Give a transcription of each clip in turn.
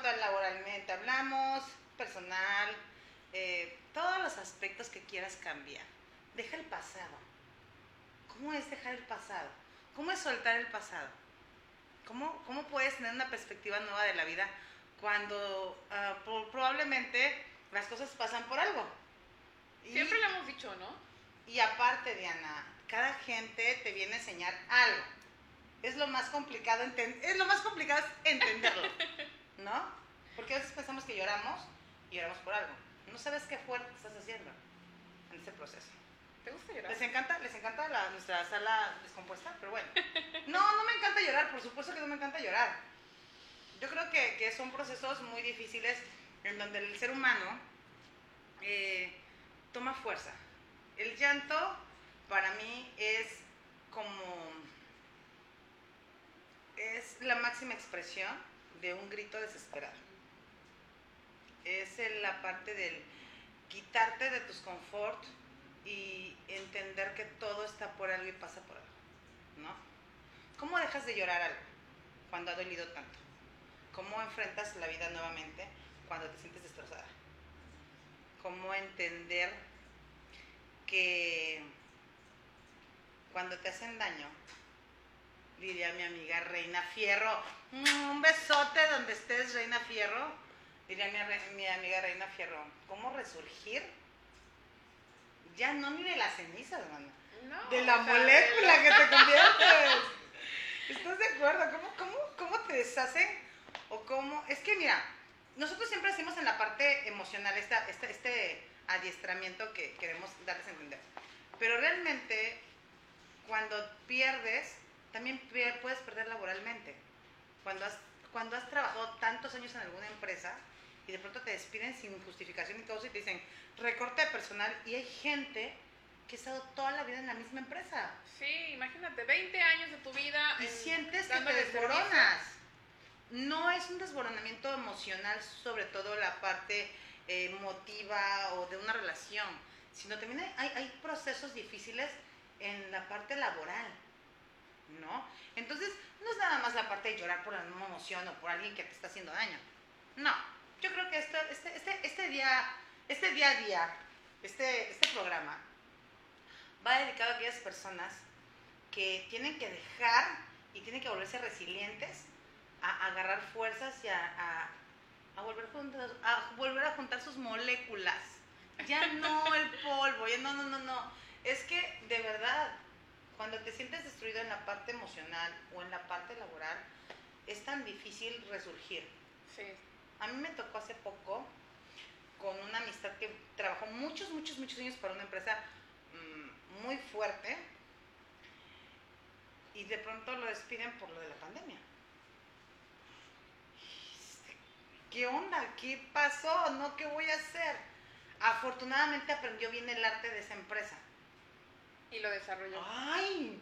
cuanto a laboralmente hablamos, personal, eh, todos los aspectos que quieras cambiar. Deja el pasado. ¿Cómo es dejar el pasado? ¿Cómo es soltar el pasado? ¿Cómo, cómo puedes tener una perspectiva nueva de la vida cuando ah, probablemente las cosas pasan por algo? Siempre lo hemos dicho, ¿no? Y aparte, Diana, cada gente te viene a enseñar algo. Es lo más complicado, es lo más complicado es entenderlo, ¿no? Porque a veces pensamos que lloramos y lloramos por algo. No sabes qué fuerte estás haciendo en ese proceso. ¿Te gusta llorar? Les encanta, les encanta la, nuestra sala descompuesta, pero bueno. No, no me encanta llorar, por supuesto que no me encanta llorar. Yo creo que, que son procesos muy difíciles en donde el ser humano eh, toma fuerza. El llanto para mí es como es la máxima expresión de un grito desesperado. Es la parte del quitarte de tus confort y entender que todo está por algo y pasa por algo, ¿no? ¿Cómo dejas de llorar algo cuando ha dolido tanto? ¿Cómo enfrentas la vida nuevamente cuando te sientes destrozada? ¿Cómo entender que cuando te hacen daño, diría mi amiga Reina Fierro, mm, un besote donde estés, Reina Fierro, diría mi, amiga Reina Fierro, ¿cómo resurgir? Ya no ni de las cenizas, hermano. de la molécula que te conviertes. ¿Estás de acuerdo? ¿Cómo, cómo, ¿Cómo te deshacen? O cómo... Es que mira, nosotros siempre hacemos en la parte emocional esta, este adiestramiento que queremos darles a entender. Pero realmente, cuando pierdes, también puedes perder laboralmente. Cuando has, cuando has trabajado tantos años en alguna empresa y de pronto te despiden sin justificación y todo y te dicen recorte de personal y hay gente que ha estado toda la vida en la misma empresa. Sí, imagínate, 20 años de tu vida. Y sientes que te desboronas. No es un desboronamiento emocional, sobre todo la parte emotiva o de una relación, sino también hay, hay procesos difíciles en la parte laboral, ¿no? Entonces, no es nada más la parte de llorar por la misma emoción o por alguien que te está haciendo daño. No, yo creo que esto, este, este, este, día, este día a día, este, este programa, va dedicado a aquellas personas que tienen que dejar y tienen que volverse resilientes a, agarrar fuerzas y a, a, volver a volver a juntar sus moléculas. Ya no el polvo, ya no, no, no, no. Es que de verdad cuando te sientes destruido en la parte emocional o en la parte laboral, es tan difícil resurgir. Sí. A mí me tocó hace poco con una amistad que trabajó muchos, muchos, muchos años para una empresa mm, muy fuerte y de pronto lo despiden por lo de la pandemia. ¿Qué onda? ¿Qué pasó? ¿No? ¿Qué voy a hacer? Afortunadamente aprendió bien el arte de esa empresa y lo desarrolló. ¡Ay!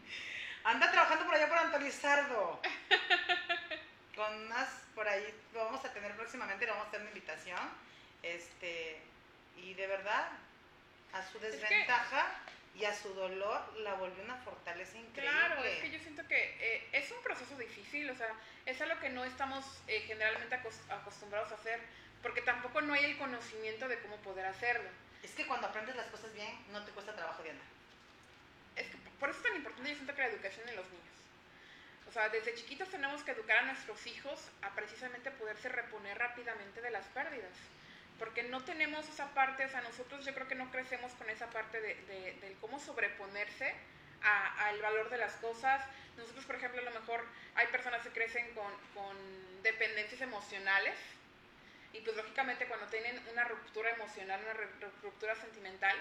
Anda trabajando por allá por Antolizardo. Con unas por ahí, lo vamos a tener próximamente, le vamos a hacer una invitación. Este, y de verdad, a su desventaja y a su dolor la volvió una fortaleza increíble. Claro, es que yo siento que eh, es un proceso difícil, o sea, es algo que no estamos eh, generalmente acostumbrados a hacer, porque tampoco no hay el conocimiento de cómo poder hacerlo. Es que cuando aprendes las cosas bien, no te cuesta trabajo de andar por eso es tan importante yo siento que la educación de los niños. O sea, desde chiquitos tenemos que educar a nuestros hijos a precisamente poderse reponer rápidamente de las pérdidas. Porque no tenemos esa parte, o sea, nosotros yo creo que no crecemos con esa parte de, de, cómo sobreponerse al valor de las cosas. Nosotros, por ejemplo, a lo mejor hay personas que crecen con, con dependencias emocionales y pues lógicamente cuando tienen una ruptura emocional, una ruptura sentimental,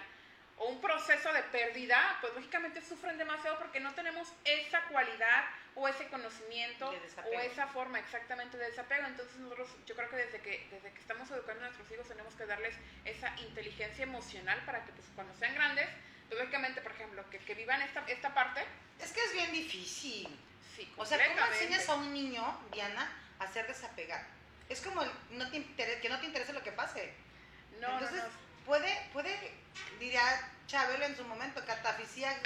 o un proceso de pérdida, pues lógicamente sufren demasiado porque no tenemos esa cualidad o ese conocimiento o esa forma exactamente de desapego. Entonces nosotros, yo creo que desde que desde que estamos educando a nuestros hijos tenemos que darles esa inteligencia emocional para que pues, cuando sean grandes pues lógicamente, por ejemplo, que, que vivan esta, esta parte. Es que es bien difícil. Sí, O sea, ¿cómo enseñas a un niño, Diana, a ser desapegado? Es como el no te intere- que no te interese lo que pase. No, Entonces, no, no. Puede, puede, diría Chabelo en su momento, catafixiarse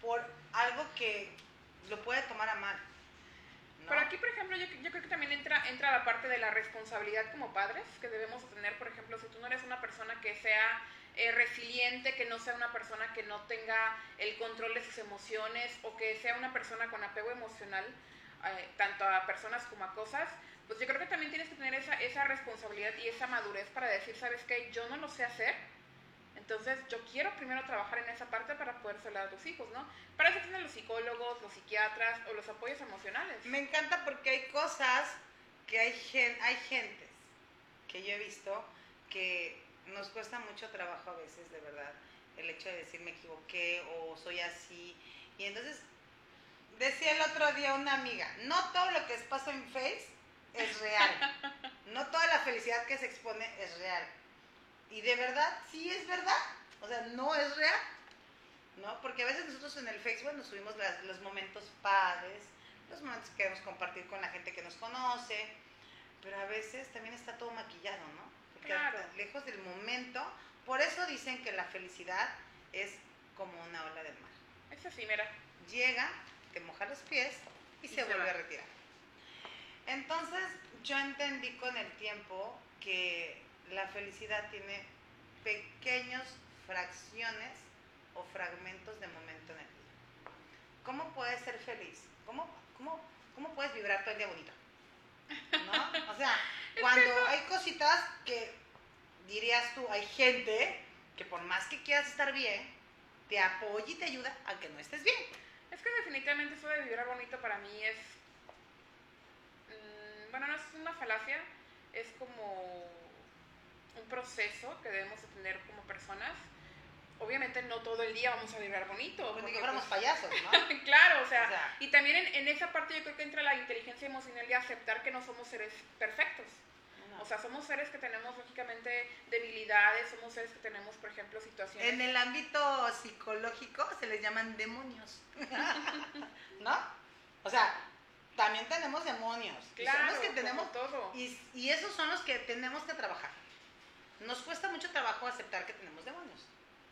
por algo que lo puede tomar a mal. ¿no? Pero aquí, por ejemplo, yo, yo creo que también entra, entra la parte de la responsabilidad como padres que debemos tener. Por ejemplo, si tú no eres una persona que sea eh, resiliente, que no sea una persona que no tenga el control de sus emociones o que sea una persona con apego emocional, eh, tanto a personas como a cosas, pues yo creo que también tienes que tener esa, esa responsabilidad y esa madurez para decir, ¿sabes qué? Yo no lo sé hacer. Entonces, yo quiero primero trabajar en esa parte para poder a tus hijos, ¿no? Para eso tienen los psicólogos, los psiquiatras o los apoyos emocionales. Me encanta porque hay cosas que hay, gen, hay gentes que yo he visto que nos cuesta mucho trabajo a veces, de verdad, el hecho de decir me equivoqué o soy así. Y entonces, decía el otro día una amiga, no todo lo que pasa en Face es real. No toda la felicidad que se expone es real. Y de verdad, sí es verdad. O sea, no es real. ¿No? Porque a veces nosotros en el Facebook nos subimos las- los momentos padres, los momentos que queremos compartir con la gente que nos conoce, pero a veces también está todo maquillado, ¿no? Porque Claro. lejos del momento, por eso dicen que la felicidad es como una ola del mar. Es así, mira. Llega, te moja los pies y, Y se, se vuelve va. a retirar. Entonces, yo entendí con el tiempo que la felicidad tiene pequeños fracciones o fragmentos de momento en el día. ¿Cómo puedes ser feliz? ¿Cómo, cómo, cómo puedes vibrar todo el día bonito? ¿No? O sea, cuando hay cositas que dirías tú, hay gente que por más que quieras estar bien, te apoya y te ayuda a que no estés bien. Es que definitivamente eso de vibrar bonito para mí es. Bueno, no es una falacia, es como un proceso que debemos de tener como personas. Obviamente no todo el día vamos a vibrar bonito. Como ni porque, que fuéramos pues, payasos, ¿no? claro, o sea, O sea. y también en, en esa parte yo creo que entra la inteligencia emocional de aceptar que no somos seres perfectos. O sea, somos seres que tenemos lógicamente debilidades, somos seres que tenemos, por ejemplo, situaciones... En el ámbito psicológico se les llaman demonios. ¿No? O sea, también tenemos demonios. y son Claro, los que tenemos. todo. Y, y esos son los que tenemos que trabajar. Nos cuesta mucho trabajo aceptar que tenemos demonios.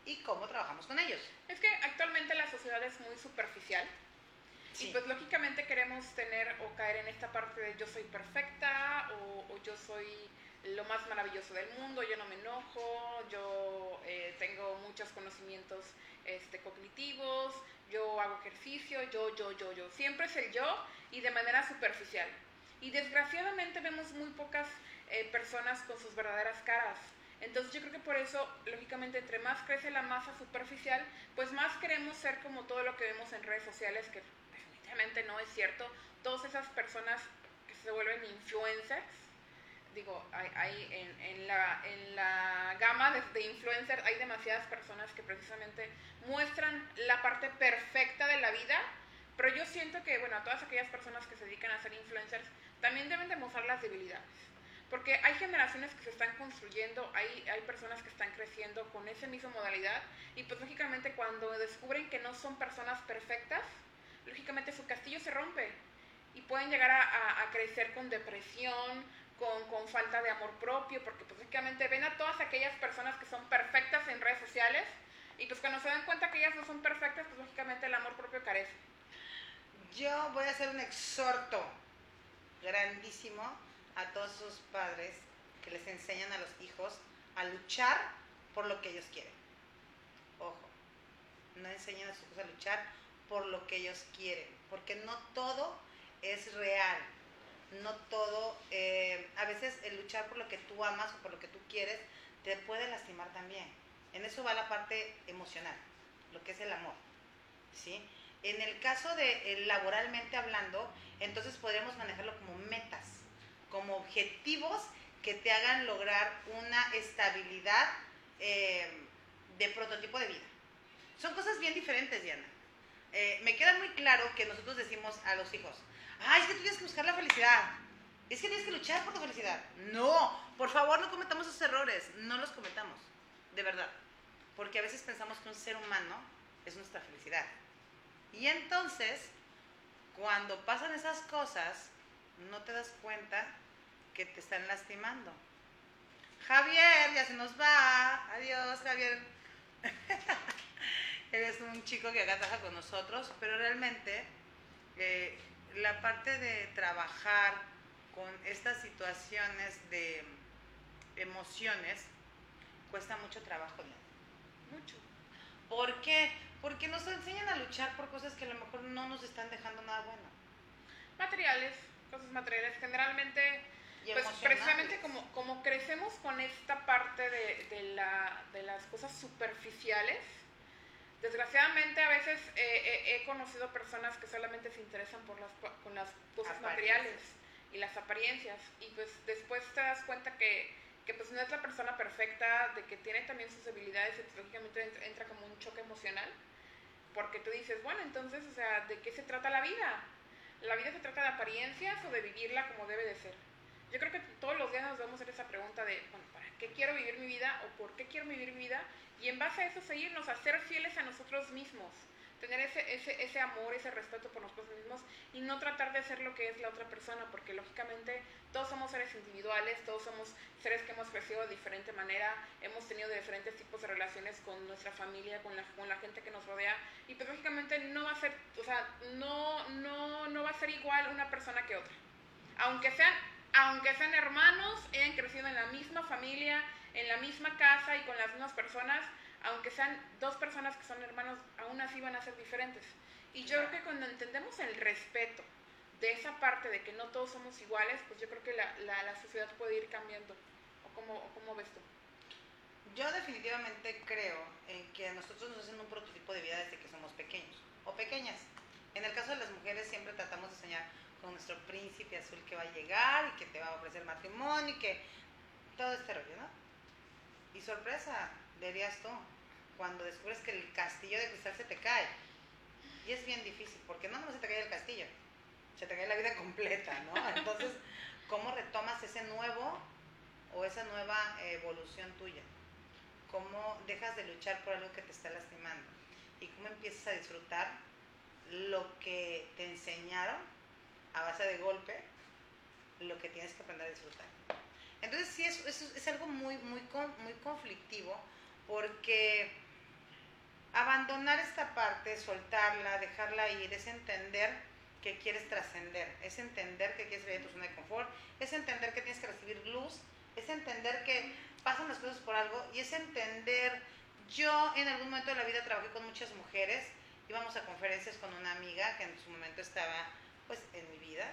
¿Y cómo trabajamos con ellos? Es que actualmente la sociedad es muy superficial. Y pues lógicamente queremos tener o caer en esta parte de yo soy perfecta o, o yo soy lo más maravilloso del mundo, yo no me enojo, yo eh, tengo muchos conocimientos este, cognitivos, yo hago ejercicio, yo, yo, yo, yo. Siempre es el yo y de manera superficial. Y desgraciadamente vemos muy pocas eh, personas con sus verdaderas caras. Entonces yo creo que por eso, lógicamente, entre más crece la masa superficial, pues más queremos ser como todo lo que vemos en redes sociales, que definitivamente no es cierto. Todas esas personas que se vuelven influencers, digo, hay, hay en, en la, en la gama de, de influencers hay demasiadas personas que precisamente muestran la parte perfecta de la vida, pero yo siento que, bueno, todas aquellas personas que se dedican a ser influencers también deben demostrar las debilidades. Porque hay generaciones que se están construyendo, hay, hay personas que están creciendo con esa misma modalidad y pues lógicamente cuando descubren que no son personas perfectas, lógicamente su castillo se rompe y pueden llegar a, a- a crecer con depresión, con, falta de amor propio, porque pues ven a todas aquellas personas que son perfectas en redes sociales y pues cuando se dan cuenta que ellas no son perfectas, pues lógicamente el amor propio carece. Yo voy a hacer un exhorto grandísimo a todos esos padres que les enseñan a los hijos a luchar por lo que ellos quieren. Ojo, no enseñen a sus hijos a luchar por lo que ellos quieren, porque no todo es real, no todo, eh, a veces el luchar por lo que tú amas o por lo que tú quieres te puede lastimar también. En eso va la parte emocional, lo que es el amor, ¿sí? En el caso de eh, laboralmente hablando, entonces podríamos manejarlo como metas, como objetivos que te hagan lograr una estabilidad eh, de prototipo de vida. Son cosas bien diferentes, Diana. Me queda muy claro que nosotros decimos a los hijos, ay, es que tú tienes que buscar la felicidad, es que tienes que luchar por tu felicidad. No, por favor no cometamos esos errores, no los cometamos, de verdad. porque a veces pensamos que un ser humano es nuestra felicidad. Y entonces, cuando pasan esas cosas, no te das cuenta que te están lastimando. Javier, ya se nos va. Adiós, Javier. Eres un chico que acá trabaja con nosotros, pero realmente eh, la parte de trabajar con estas situaciones de emociones cuesta mucho trabajo. Mucho. ¿Por qué? Porque nos enseñan a luchar por cosas que a lo mejor no nos están dejando nada bueno. Materiales, cosas materiales. Generalmente, pues precisamente como, como crecemos con esta parte de, de, la, de las cosas superficiales, desgraciadamente a veces he conocido personas que solamente se interesan por las, con las cosas materiales y las apariencias y pues después te das cuenta que, que, pues no es la persona perfecta, de que tiene también sus debilidades y lógicamente entra como un choque emocional porque tú dices, bueno, entonces, o sea, ¿de qué se trata la vida? ¿La vida se trata de apariencias o de vivirla como debe de ser? Yo creo que todos los días nos vamos a hacer esa pregunta de, bueno, ¿para qué quiero vivir mi vida o por qué quiero vivir mi vida? Y en base a eso seguirnos, a ser fieles a nosotros mismos, tener ese, ese, ese amor, ese respeto por nosotros mismos y no tratar de ser lo que es la otra persona, porque lógicamente todos somos seres individuales, todos somos seres que hemos crecido de diferente manera, hemos tenido diferentes tipos de relaciones con nuestra familia, con la, con la gente que nos rodea, y pues lógicamente no va a ser, o sea, no, no, no va a ser igual una persona que otra. Aunque sean, aunque sean hermanos, hayan crecido en la misma familia, en la misma casa y con las mismas personas, aunque sean dos personas que son hermanos, aún así van a ser diferentes. Y yo creo que cuando entendemos el respeto de esa parte de que no todos somos iguales, pues yo creo que la, la, sociedad puede ir cambiando. ¿O cómo, cómo, ves tú? Yo definitivamente creo en que nosotros nos hacen un prototipo de vida desde que somos pequeños o pequeñas. En el caso de las mujeres siempre tratamos de soñar con nuestro príncipe azul que va a llegar y que te va a ofrecer matrimonio y que todo este rollo, ¿no? Y sorpresa, verías tú, cuando descubres que el castillo de cristal se te cae. Y es bien difícil, porque no nomás se te cae el castillo, se te cae la vida completa, ¿no? Entonces, ¿cómo retomas ese nuevo o esa nueva evolución tuya? ¿Cómo dejas de luchar por algo que te está lastimando? ¿Y cómo empiezas a disfrutar lo que te enseñaron a base de golpe, lo que tienes que aprender a disfrutar? Entonces sí, es, es, algo muy, muy, muy conflictivo porque abandonar esta parte, soltarla, dejarla ir, es entender que quieres trascender, es entender que quieres salir de tu zona de confort, es entender que tienes que recibir luz, es entender que pasan las cosas por algo y es entender, yo en algún momento de la vida trabajé con muchas mujeres, íbamos a conferencias con una amiga que en su momento estaba pues en mi vida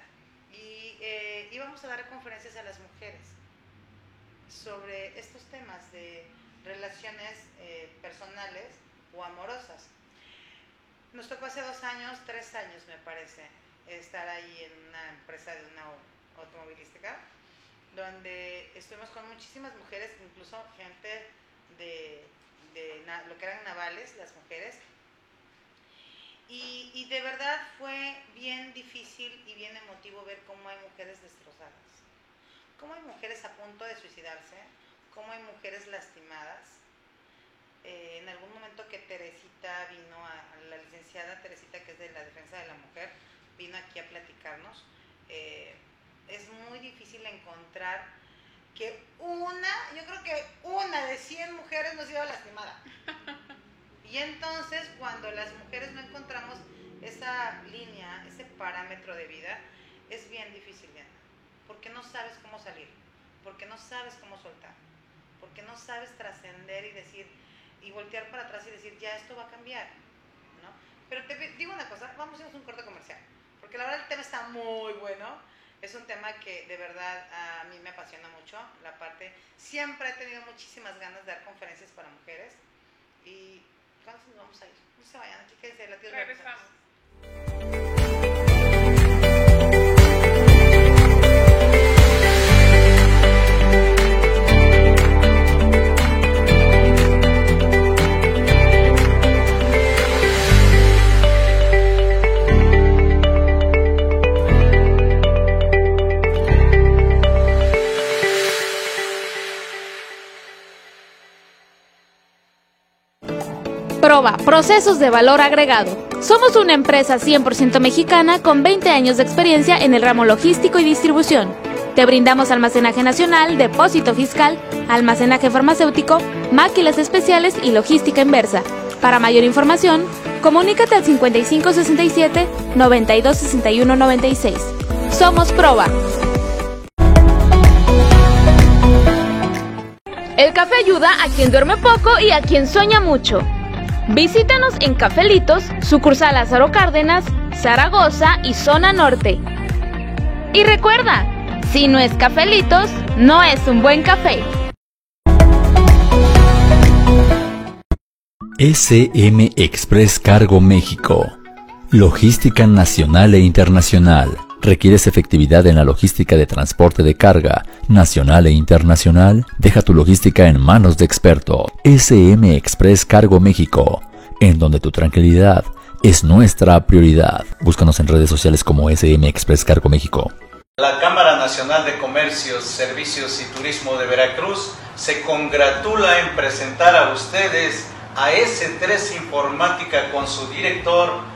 y eh, íbamos a dar conferencias a las mujeres sobre estos temas de relaciones eh, personales o amorosas. Nos tocó hace dos años, tres años me parece, estar ahí en una empresa de una automovilística, donde estuvimos con muchísimas mujeres, incluso gente de, lo que eran navales, las mujeres. Y, y de verdad fue bien difícil y bien emotivo ver cómo hay mujeres destrozadas cómo hay mujeres a punto de suicidarse, cómo hay mujeres lastimadas. Eh, en algún momento que Teresita vino, a, la licenciada Teresita, que es de la Defensa de la Mujer, vino aquí a platicarnos. Eh, es muy difícil encontrar que una, yo creo que una de 100 mujeres no ha sido lastimada. Y entonces cuando las mujeres no encontramos esa línea, ese parámetro de vida, es bien difícil, bien porque no sabes cómo salir, porque no sabes cómo soltar, porque no sabes trascender y decir, y voltear para atrás y decir, ya esto va a cambiar, ¿no? Pero te digo una cosa, vamos a hacer un corte comercial, porque la verdad el tema está muy bueno, es un tema que de verdad a mí me apasiona mucho, la parte, siempre he tenido muchísimas ganas de dar conferencias para mujeres, y ¿cuándo nos vamos a ir? No se vayan, aquí quédense, la tierra. Regresamos. Proba, procesos de valor agregado. Somos una empresa 100% mexicana con 20 años de experiencia en el ramo logístico y distribución. Te brindamos almacenaje nacional, depósito fiscal, almacenaje farmacéutico, máquinas especiales y logística inversa. Para mayor información, comunícate al 5567 926196. Somos Proba. El café ayuda a quien duerme poco y a quien sueña mucho. Visítanos en Cafelitos, sucursal Lázaro Cárdenas, Zaragoza y Zona Norte. Y recuerda, si no es Cafelitos, no es un buen café. SM Express Cargo México. Logística nacional e internacional. ¿Requieres efectividad en la logística de transporte de carga nacional e internacional? Deja tu logística en manos de experto. SM Express Cargo México, en donde tu tranquilidad es nuestra prioridad. Búscanos en redes sociales como SM Express Cargo México. La Cámara Nacional de Comercios, Servicios y Turismo de Veracruz se congratula en presentar a ustedes a S3 Informática con su director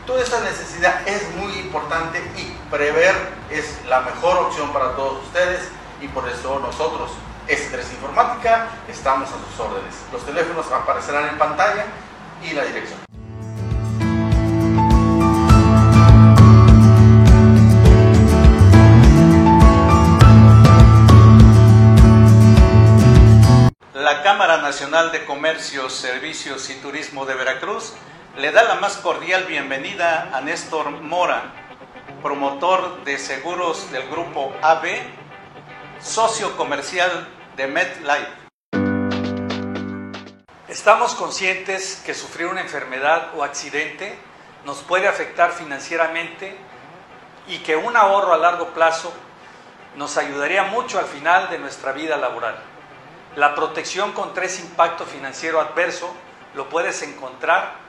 toda esta necesidad es muy importante y prever es la mejor opción para todos ustedes y por eso nosotros, Estrés Informática, estamos a sus órdenes. Los teléfonos aparecerán en pantalla y la dirección. La Cámara Nacional de Comercio, Servicios y Turismo de Veracruz le da la más cordial bienvenida a Néstor Mora, promotor de seguros del grupo AB, socio comercial de MedLife. Estamos conscientes que sufrir una enfermedad o accidente nos puede afectar financieramente y que un ahorro a largo plazo nos ayudaría mucho al final de nuestra vida laboral. La protección contra ese impacto financiero adverso lo puedes encontrar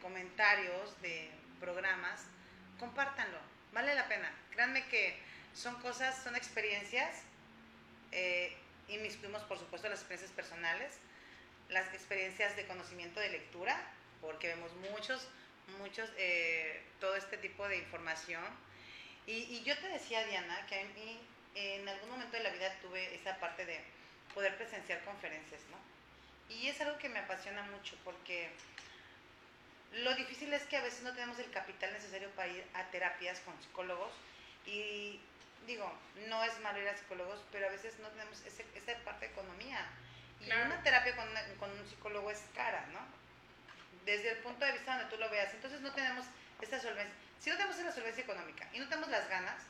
comentarios, de programas, compártanlo, vale la pena. Créanme que son cosas, son experiencias, eh, inmiscuimos por supuesto las experiencias personales, las experiencias de conocimiento de lectura, porque vemos muchos, muchos, eh, todo este tipo de información y, yo te decía, Diana, que a mí en algún momento de la vida tuve esa parte de poder presenciar conferencias, ¿no? Y es algo que me apasiona mucho porque lo difícil es que a veces no tenemos el capital necesario para ir a terapias con psicólogos y digo, no es malo ir a psicólogos, pero a veces no tenemos ese, esa parte de economía. Y Claro. una terapia con, una- con un psicólogo es cara, ¿no? Desde el punto de vista donde tú lo veas. Entonces no tenemos esa solvencia. Si no tenemos esa solvencia económica y no tenemos las ganas,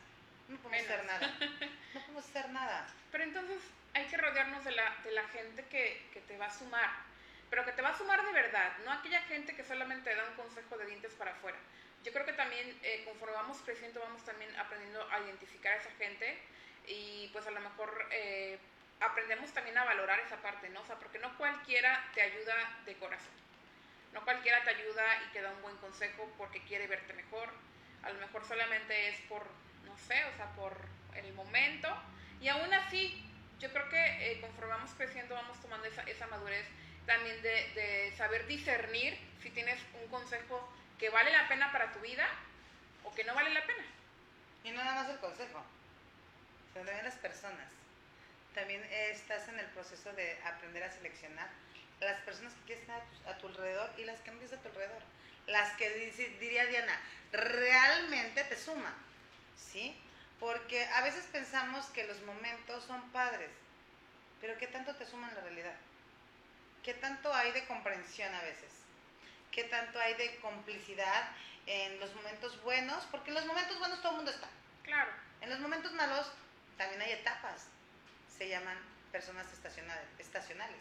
no podemos hacer nada. No podemos hacer nada. Pero entonces hay que rodearnos de la, de la gente que, que te va a sumar, pero que te va a sumar de verdad, no aquella gente que solamente da un consejo de dientes para afuera. Yo creo que también eh, conforme vamos creciendo vamos también aprendiendo a identificar a esa gente y pues a lo mejor eh, aprendemos también a valorar esa parte, ¿no? O sea, porque no cualquiera te ayuda de corazón. No cualquiera te ayuda y te da un buen consejo porque quiere verte mejor. A lo mejor solamente es por, no sé, o sea, por el momento. Y aún así, yo creo que eh, conforme vamos creciendo, vamos tomando esa, esa madurez también de, saber discernir si tienes un consejo que vale la pena para tu vida o que no vale la pena. Y no nada más el consejo, sino también las personas. También estás en el proceso de aprender a seleccionar las personas que quieres tener a tu, alrededor y las que no a tu alrededor. Las que, diría Diana, realmente te suman, ¿sí? Porque a veces pensamos que los momentos son padres, pero ¿qué tanto te suman la realidad? ¿Qué tanto hay de comprensión a veces? ¿Qué tanto hay de complicidad en los momentos buenos? Porque en los momentos buenos todo el mundo está. Claro, En los momentos malos también hay etapas. Se llaman personas estacionales.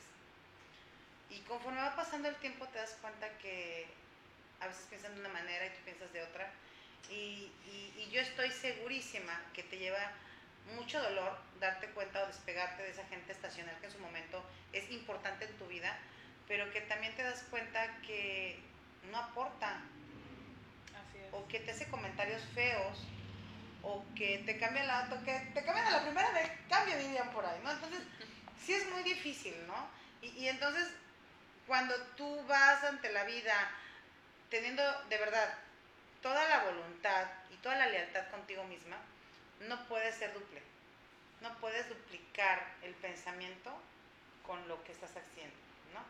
Y conforme va pasando el tiempo te das cuenta que a veces piensan de una manera y tú piensas de otra. Y, y- y yo estoy segurísima que te lleva mucho dolor darte cuenta o despegarte de esa gente estacional que en su momento es importante en tu vida, pero que también te das cuenta que no aporta así es. o que te hace comentarios feos o que te cambia la auto, que te cambian a la primera de cambio dirían por ahí, ¿no? Entonces, sí es muy difícil, ¿no? Y, y entonces, cuando tú vas ante la vida teniendo de verdad toda la voluntad y toda la lealtad contigo misma, no puedes ser duple, no puedes duplicar el pensamiento con lo que estás haciendo, ¿no?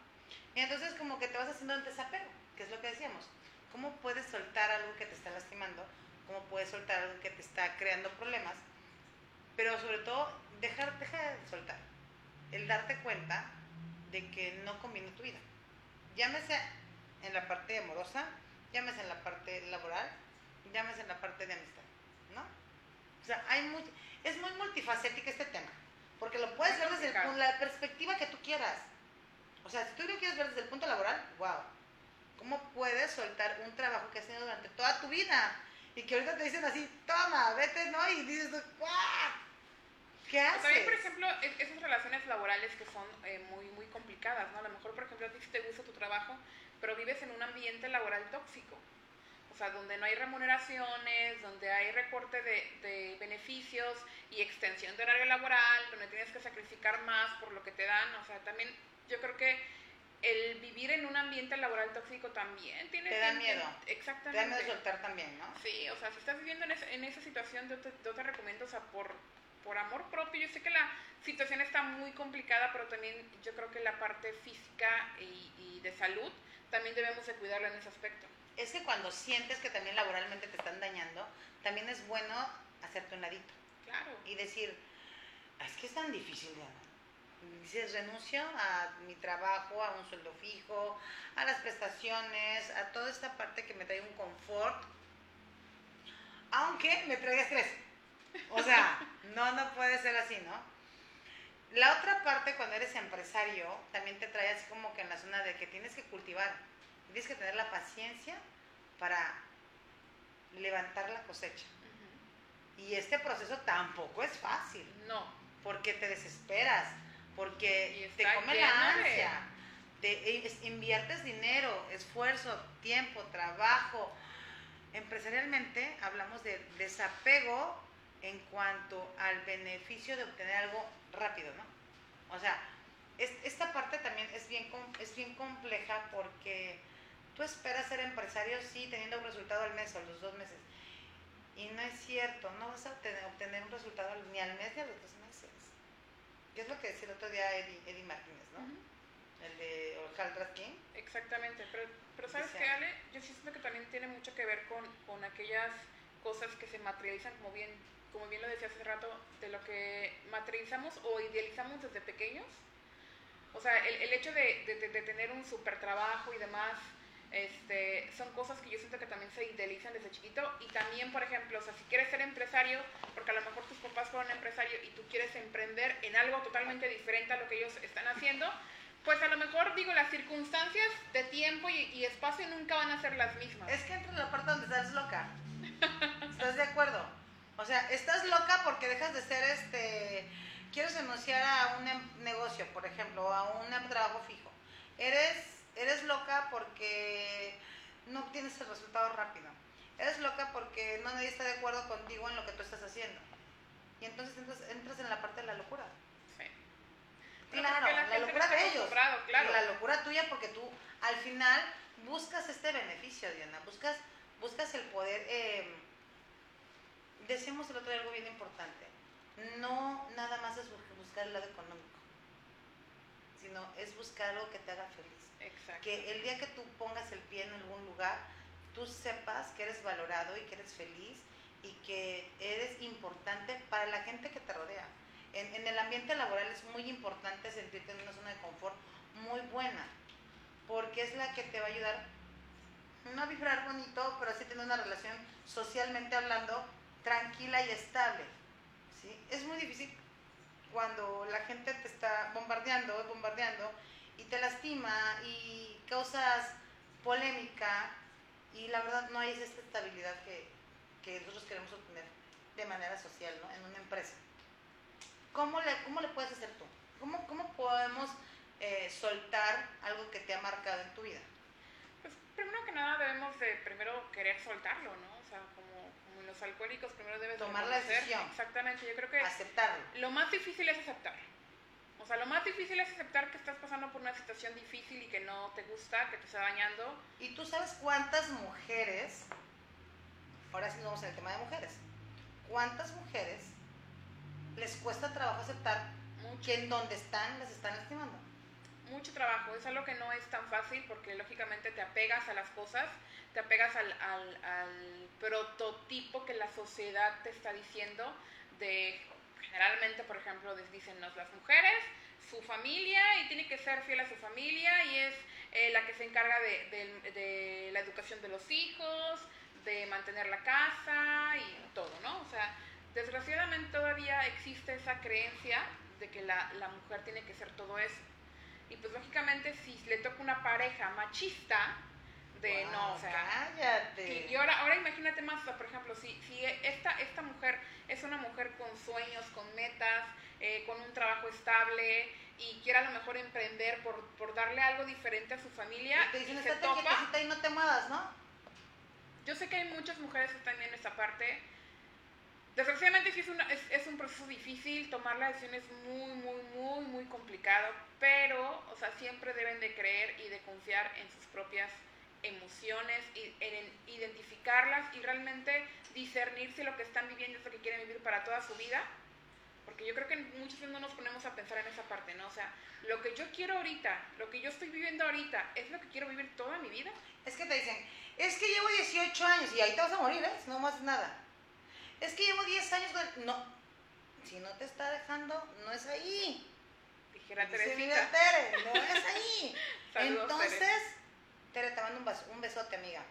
Y entonces como que te vas haciendo un desapego, que es lo que decíamos. ¿Cómo puedes soltar algo que te está lastimando? ¿Cómo puedes soltar algo que te está creando problemas? Pero sobre todo, dejar, deja de soltar. El darte cuenta de que no conviene tu vida. Llámese en la parte amorosa, llámese en la parte laboral, llámese en la parte de amistad. O sea, hay muy, es muy multifacético este tema, porque lo puedes ver desde el la perspectiva que tú quieras. O sea, si tú lo quieres ver desde el punto laboral, wow. ¿Cómo puedes soltar un trabajo que has tenido durante toda tu vida? Y que ahorita te dicen así, toma, vete, ¿no? Y dices, ¡guau! ¿Qué haces? también, por ejemplo, es- esas relaciones laborales que son eh, muy, muy complicadas, ¿no? A lo mejor, por ejemplo, a ti te gusta tu trabajo, pero vives en un ambiente laboral tóxico. O sea, donde no hay remuneraciones, donde hay recorte de, de beneficios y extensión de horario laboral, donde tienes que sacrificar más por lo que te dan. O sea, también yo creo que el vivir en un ambiente laboral tóxico también tiene... Te da miedo. Te Exactamente. da miedo soltar también, ¿no? Sí, o sea, si estás viviendo en, ese- en esa situación, yo te, yo te recomiendo, o sea, por, por amor propio, yo sé que la situación está muy complicada, pero también yo creo que la parte física y, y de salud también debemos de cuidarla en ese aspecto. Es que cuando sientes que también laboralmente te están dañando, también es bueno hacerte un ladito. Claro. y decir, es que es tan difícil, Diana. Dices, renuncio a mi trabajo, a un sueldo fijo, a las prestaciones, a toda esta parte que me trae un confort, aunque me traiga estrés. O sea, no, no puede ser así, ¿no? La otra parte, cuando eres empresario, también te trae así como que en la zona de que tienes que cultivar, tienes que tener la paciencia para levantar la cosecha. Y este proceso tampoco es fácil, No, porque te desesperas, porque te come la ansia, te es- inviertes dinero, esfuerzo, tiempo, trabajo. Empresarialmente hablamos de desapego en cuanto al beneficio de obtener algo rápido, ¿no? O sea, es- esta parte también es bien, es bien compleja porque tú esperas ser empresario, sí, teniendo un resultado al mes o a los dos meses. Y no es cierto, no vas a obtener, obtener un resultado ni al mes ni a los dos meses. ¿Qué es lo que decía el otro día Eddie, Eddie Martínez, no? El de Ojalá King. Exactamente, pero, pero ¿sabes qué, Ale? Yo sí siento que también tiene mucho que ver con, con aquellas cosas que se materializan, como bien, como bien lo decía hace rato, de lo que materializamos o idealizamos desde pequeños. O sea, el, el hecho de, de, de tener un super trabajo y demás, este, son cosas que yo siento que también se idealizan desde chiquito y también, por ejemplo, o sea, si quieres ser empresario, porque a lo mejor tus papás fueron empresarios y tú quieres emprender en algo totalmente diferente a lo que ellos están haciendo, pues a lo mejor, digo, las circunstancias de tiempo y, y espacio nunca van a ser las mismas. Es que entra en la parte donde estás loca. ¿Estás de acuerdo? O sea, estás loca porque dejas de ser este. Quieres renunciar a un em- negocio, por ejemplo, o a un trabajo fijo. Eres eres loca porque no obtienes el resultado rápido. Eres loca porque no nadie está de acuerdo contigo en lo que tú estás haciendo. Y entonces entras, entras en la parte de la locura. Sí. Claro, la locura de ellos. acostumbrado, claro. Y la locura tuya porque tú al final buscas este beneficio, Diana. Buscas, buscas el poder. Eh, decíamos el otro día algo bien importante. No nada más es buscar el lado económico, sino es buscar algo que te haga feliz Exacto. que el día que tú pongas el pie en algún lugar, tú sepas que eres valorado y que eres feliz y que eres importante para la gente que te rodea. En, en el ambiente laboral es muy importante sentirte en una zona de confort muy buena, porque es la que te va a ayudar no a vibrar bonito, pero sí tener una relación socialmente hablando tranquila y estable. ¿sí? Es muy difícil cuando la gente te está bombardeando, bombardeando, y te lastima y causas polémica y la verdad no hay esa estabilidad que, que nosotros queremos obtener de manera social ¿no? en una empresa. ¿Cómo le, cómo le puedes hacer tú? ¿Cómo, cómo podemos eh, soltar algo que te ha marcado en tu vida? Pues primero que nada debemos de primero querer soltarlo, ¿no? O sea, como, como los alcohólicos primero debes de Tomar la reconocer- decisión. Exactamente, yo creo que Aceptarlo. lo más difícil es aceptar. O sea, lo más difícil es aceptar que estás pasando por una situación difícil y que no te gusta, que te está dañando. ¿Y tú sabes cuántas mujeres, ahora sí nos vamos el tema de mujeres, cuántas mujeres les cuesta trabajo aceptar Mucho, que en donde están las están lastimando? mucho trabajo. Es algo que no es tan fácil porque lógicamente te apegas a las cosas, te apegas al, al, al prototipo que la sociedad te está diciendo de generalmente, por ejemplo, dicen "Nos, las mujeres, su familia y tiene que ser fiel a su familia y es eh, la que se encarga de, de- de la educación de los hijos, de mantener la casa y todo, ¿no? O sea, desgraciadamente todavía existe esa creencia de que la, la mujer tiene que ser todo eso. Y pues lógicamente si le toca una pareja machista, de no, o sea, cállate. y, y ahora, ahora imagínate más, o sea, por ejemplo, si, si esta, esta mujer es una mujer con sueños, con metas, eh, con un trabajo estable y quiere a lo mejor emprender por, por darle algo diferente a su familia Y te y dicen, se estate topa, y no te muevas, ¿no? yo sé que hay muchas mujeres que están en esa parte. Desgraciadamente sí es, una- es, es un proceso difícil, tomar la decisión es muy, muy, muy, muy complicado, pero, o sea, siempre deben de creer y de confiar en sus propias emociones, y en identificarlas y realmente discernir si lo que están viviendo es lo que quieren vivir para toda su vida. Porque yo creo que veces no nos ponemos a pensar en esa parte, ¿no? O sea, lo que yo quiero ahorita, lo que yo estoy viviendo ahorita, ¿es lo que quiero vivir toda mi vida? Es que te dicen, es que llevo 18 años y ahí te vas a morir, ¿eh? No más nada. Es que llevo 10 años con... No, si no te está dejando, no es ahí. Dijera Teresita. "Mira, Tere, no es ahí. Saludos, entonces, Tere. Tere, te mando un, bes- un besote, amiga.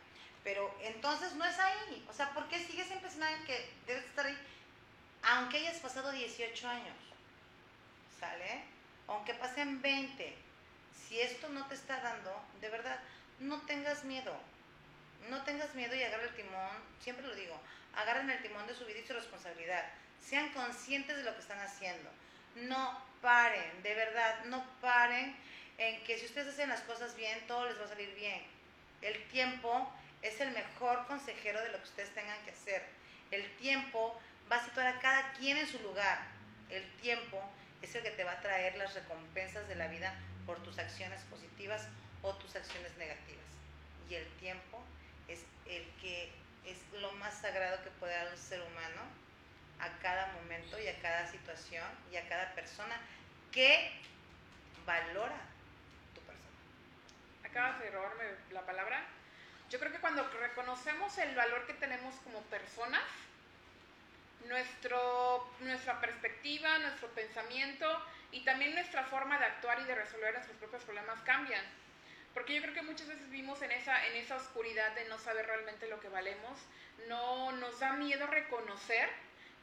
Pero entonces no es ahí. O sea, ¿por qué sigues empecinada en que debes estar ahí? Aunque hayas pasado 18 años. ¿Sale? Aunque pasen 20. Si esto no te está dando, de verdad, no tengas miedo. No tengas miedo y agarra el timón. Siempre lo digo. Agarren el timón de su vida y su responsabilidad. Sean conscientes de lo que están haciendo. No paren, de verdad, no paren en que si ustedes hacen las cosas bien, todo les va a salir bien. El tiempo es el mejor consejero de lo que ustedes tengan que hacer. El tiempo va a situar a cada quien en su lugar. El tiempo es el que te va a traer las recompensas de la vida por tus acciones positivas o tus acciones negativas. Y el tiempo es el que es lo más sagrado que puede dar un ser humano a cada momento y a cada situación y a cada persona que valora acabas de robarme la palabra. Yo creo que cuando reconocemos el valor que tenemos como personas, nuestro, nuestra perspectiva, nuestro pensamiento y también nuestra forma de actuar y de resolver nuestros propios problemas cambian. Porque yo creo que muchas veces vivimos en esa, en esa oscuridad de no saber realmente lo que valemos. No nos da miedo reconocer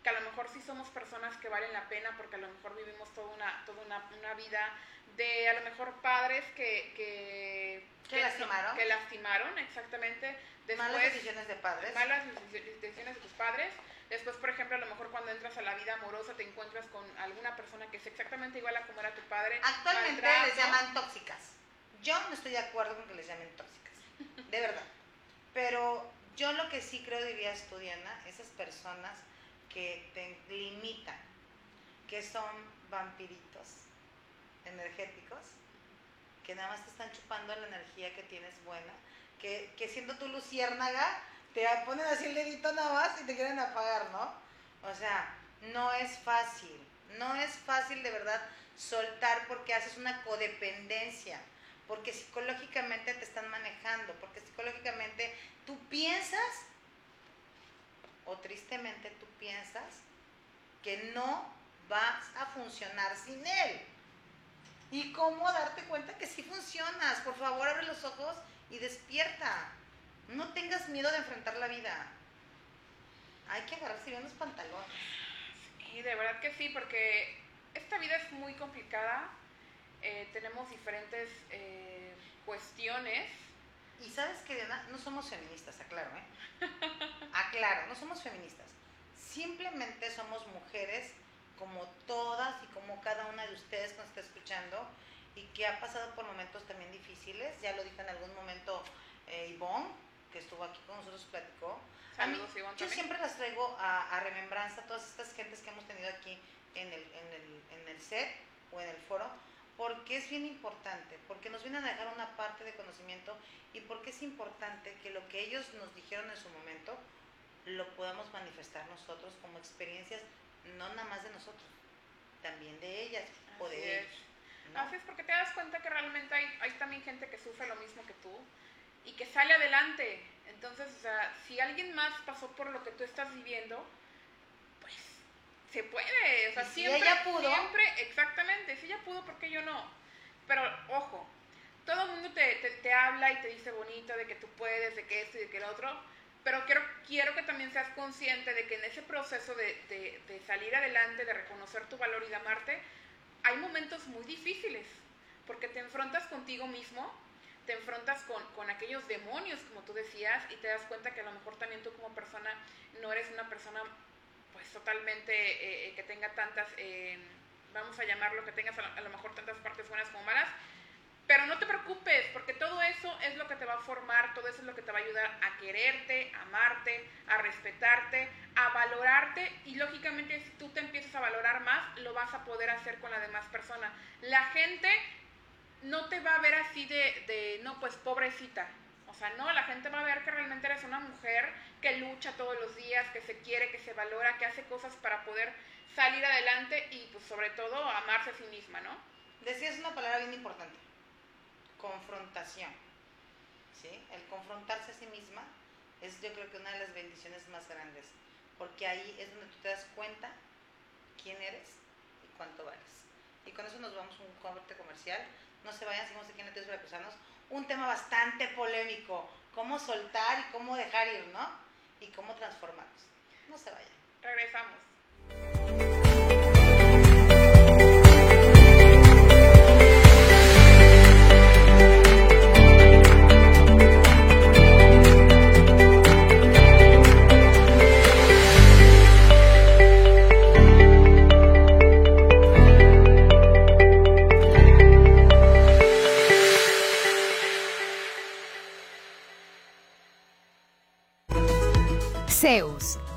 que a lo mejor sí somos personas que valen la pena porque a lo mejor vivimos toda una, toda una, una vida de a lo mejor padres que... Que, que lastimaron. Que lastimaron, exactamente. Después, malas decisiones de padres. Malas decisiones de tus padres. Después, por ejemplo, a lo mejor cuando entras a la vida amorosa te encuentras con alguna persona que es exactamente igual a como era tu padre. Actualmente les llaman tóxicas. Yo no estoy de acuerdo con que les llamen tóxicas, de verdad. Pero yo lo que sí creo dirías tú, Diana, esas personas que te limitan, que son vampiritos energéticos, que nada más te están chupando la energía que tienes buena, que, que siendo tu luciérnaga, te ponen así el dedito nada más y te quieren apagar, ¿no? O sea, no es fácil, no es fácil de verdad soltar porque haces una codependencia, porque psicológicamente te están manejando, porque psicológicamente tú piensas o tristemente tú piensas que no vas a funcionar sin él. ¿Y cómo darte cuenta que sí funcionas? Por favor, abre los ojos y despierta. No tengas miedo de enfrentar la vida. Hay que agarrarse bien los pantalones. Sí, de verdad que sí, porque esta vida es muy complicada. Eh, tenemos diferentes eh, cuestiones y sabes que, Diana, no somos feministas, aclaro, ¿eh? aclaro, no somos feministas. Simplemente somos mujeres como todas y como cada una de ustedes que nos está escuchando y que ha pasado por momentos también difíciles. Ya lo dijo en algún momento eh, Ivonne, que estuvo aquí con nosotros, platicó. Saludos, Ivonne, yo siempre las traigo a, a, remembranza a todas estas gentes que hemos tenido aquí en el, en, el, en el set o en el foro porque es bien importante, porque nos vienen a dejar una parte de conocimiento y porque es importante que lo que ellos nos dijeron en su momento lo podamos manifestar nosotros como experiencias, no nada más de nosotros, también de ellas o de ellos. Así es, porque te das cuenta que realmente hay, hay también gente que sufre lo mismo que tú y que sale adelante. Entonces, o sea, si alguien más pasó por lo que tú estás viviendo, se puede, o sea, siempre, si ella pudo. siempre, exactamente, si ella pudo, ¿por qué yo no? Pero, ojo, todo el mundo te, te, habla y te dice bonito de que tú puedes, de que esto y de que el otro, pero quiero, quiero que también seas consciente de que en ese proceso de, de, salir adelante, de reconocer tu valor y de amarte, hay momentos muy difíciles, porque te enfrentas contigo mismo, te enfrentas con, con, aquellos demonios, como tú decías, y te das cuenta que a lo mejor también tú como persona no eres una persona pues totalmente eh, eh, que tenga tantas, eh, vamos a llamarlo, que tengas a lo mejor tantas partes buenas como malas, pero no te preocupes, porque todo eso es lo que te va a formar, todo eso es lo que te va a ayudar a quererte, a amarte, a respetarte, a valorarte y lógicamente si tú te empiezas a valorar más, lo vas a poder hacer con la demás persona. La gente no te va a ver así de, de no, pues pobrecita, o sea, no, la gente va a ver que realmente eres una mujer que lucha todos los días, que se quiere, que se valora, que hace cosas para poder salir adelante y pues sobre todo amarse a sí misma, ¿no? Decías una palabra bien importante, confrontación. ¿Sí? El confrontarse a sí misma es yo creo que una de las bendiciones más grandes, porque ahí es donde tú te das cuenta quién eres y cuánto vales. Y con eso nos vamos a un corte comercial. No se vayan, seguimos aquí en Latidos Veracruzanos un tema bastante polémico, cómo soltar y cómo dejar ir, ¿no? Y cómo transformarnos. No se vayan. Regresamos.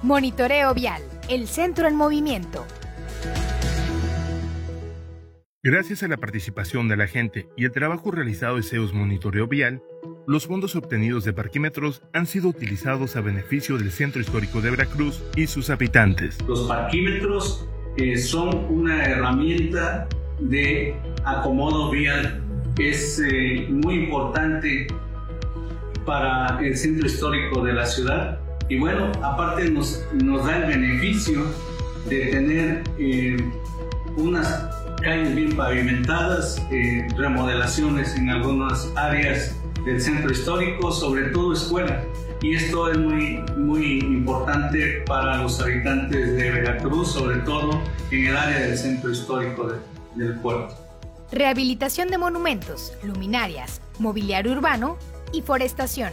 Monitoreo Vial, el centro en movimiento. Gracias a la participación de la gente y el trabajo realizado de CEUS Monitoreo Vial, los fondos obtenidos de parquímetros han sido utilizados a beneficio del Centro Histórico de Veracruz y sus habitantes. Los parquímetros eh, son una herramienta de acomodo vial es eh, muy importante para el centro histórico de la ciudad y bueno, aparte nos, nos da el beneficio de tener eh, unas calles bien pavimentadas, eh, remodelaciones en algunas áreas del centro histórico, sobre todo escuela. Y esto es muy, muy importante para los habitantes de Veracruz, sobre todo en el área del centro histórico del puerto. Rehabilitación de monumentos, luminarias, mobiliario urbano y forestación.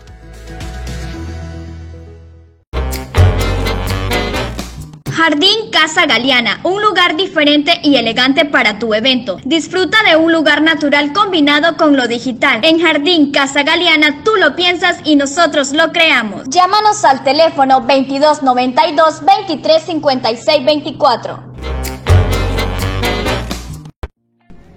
Jardín Casa Galeana, un lugar diferente y elegante para tu evento. Disfruta de un lugar natural combinado con lo digital. En Jardín Casa Galeana tú lo piensas y nosotros lo creamos. Llámanos al teléfono 2292 2356 24.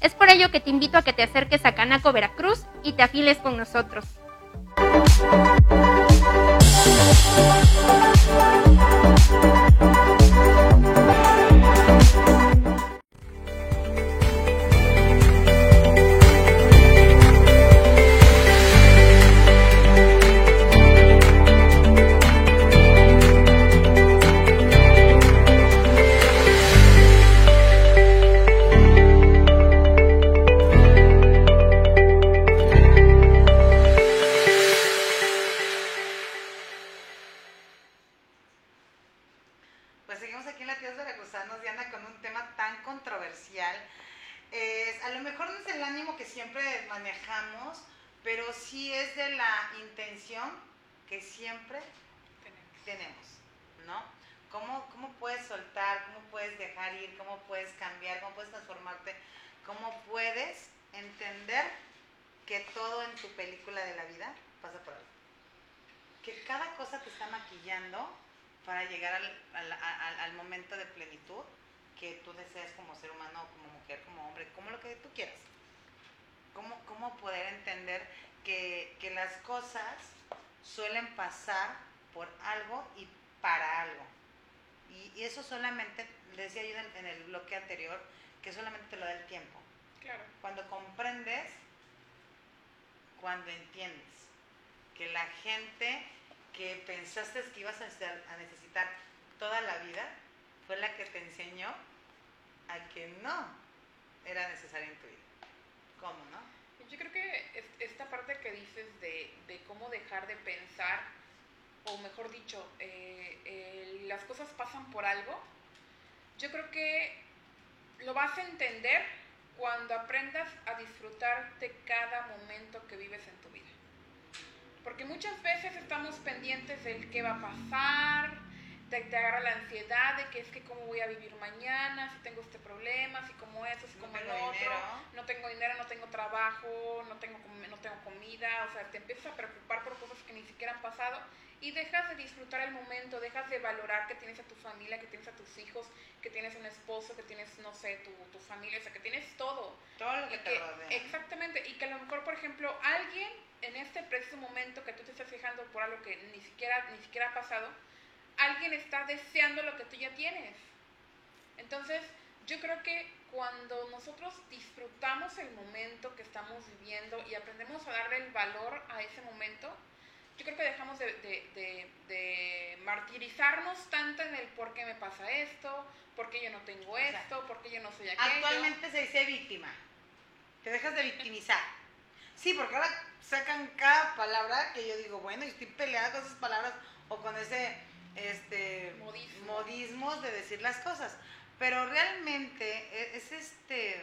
Es por ello que te invito a que te acerques a Canaco Veracruz y te afiles con nosotros. Que siempre tenemos, ¿no? ¿Cómo, ¿Cómo puedes soltar? ¿Cómo puedes dejar ir? ¿Cómo puedes cambiar? ¿Cómo puedes transformarte? ¿Cómo puedes entender que todo en tu película de la vida pasa por algo? Que cada cosa te está maquillando para llegar al, al, al, momento de plenitud que tú deseas como ser humano, como mujer, como hombre, como lo que tú quieras. ¿Cómo, cómo poder entender que, que las cosas suelen pasar por algo y para algo. Y, eso solamente, les decía yo en, el bloque anterior, que solamente te lo da el tiempo. Claro. Cuando comprendes cuando entiendes que la gente que pensaste que ibas a necesitar toda la vida fue la que te enseñó a que no era necesaria en tu vida. Yo creo que esta parte que dices de, cómo dejar de pensar, o mejor dicho, eh, las cosas pasan por algo, yo creo que lo vas a entender cuando aprendas a disfrutar de cada momento que vives en tu vida. Porque muchas veces estamos pendientes del qué va a pasar, te, te, agarra la ansiedad de que es que cómo voy a vivir mañana, si tengo este problema, si como eso, si como el otro, no tengo dinero, no tengo trabajo, no tengo, no tengo comida, o sea, te empiezas a preocupar por cosas que ni siquiera han pasado y dejas de disfrutar el momento, dejas de valorar que tienes a tu familia, que tienes a tus hijos, que tienes un esposo, que tienes, no sé, tu, tu familia, o sea, que tienes todo. Todo lo que, te rodea. Exactamente, y que a lo mejor, por ejemplo, alguien en este preciso momento que tú te estás fijando por algo que ni siquiera, ni siquiera ha pasado, alguien está deseando lo que tú ya tienes. Entonces, yo creo que cuando nosotros disfrutamos el momento que estamos viviendo y aprendemos a darle el valor a ese momento, yo creo que dejamos de, martirizarnos tanto en el por qué me pasa esto, por qué yo no tengo esto, por qué yo no soy aquello. Actualmente se dice víctima. Te dejas de victimizar. Sí, porque ahora sacan cada palabra que yo digo, bueno, y estoy peleada con esas palabras o con ese este, modismos de decir las cosas. Pero realmente e, es, este,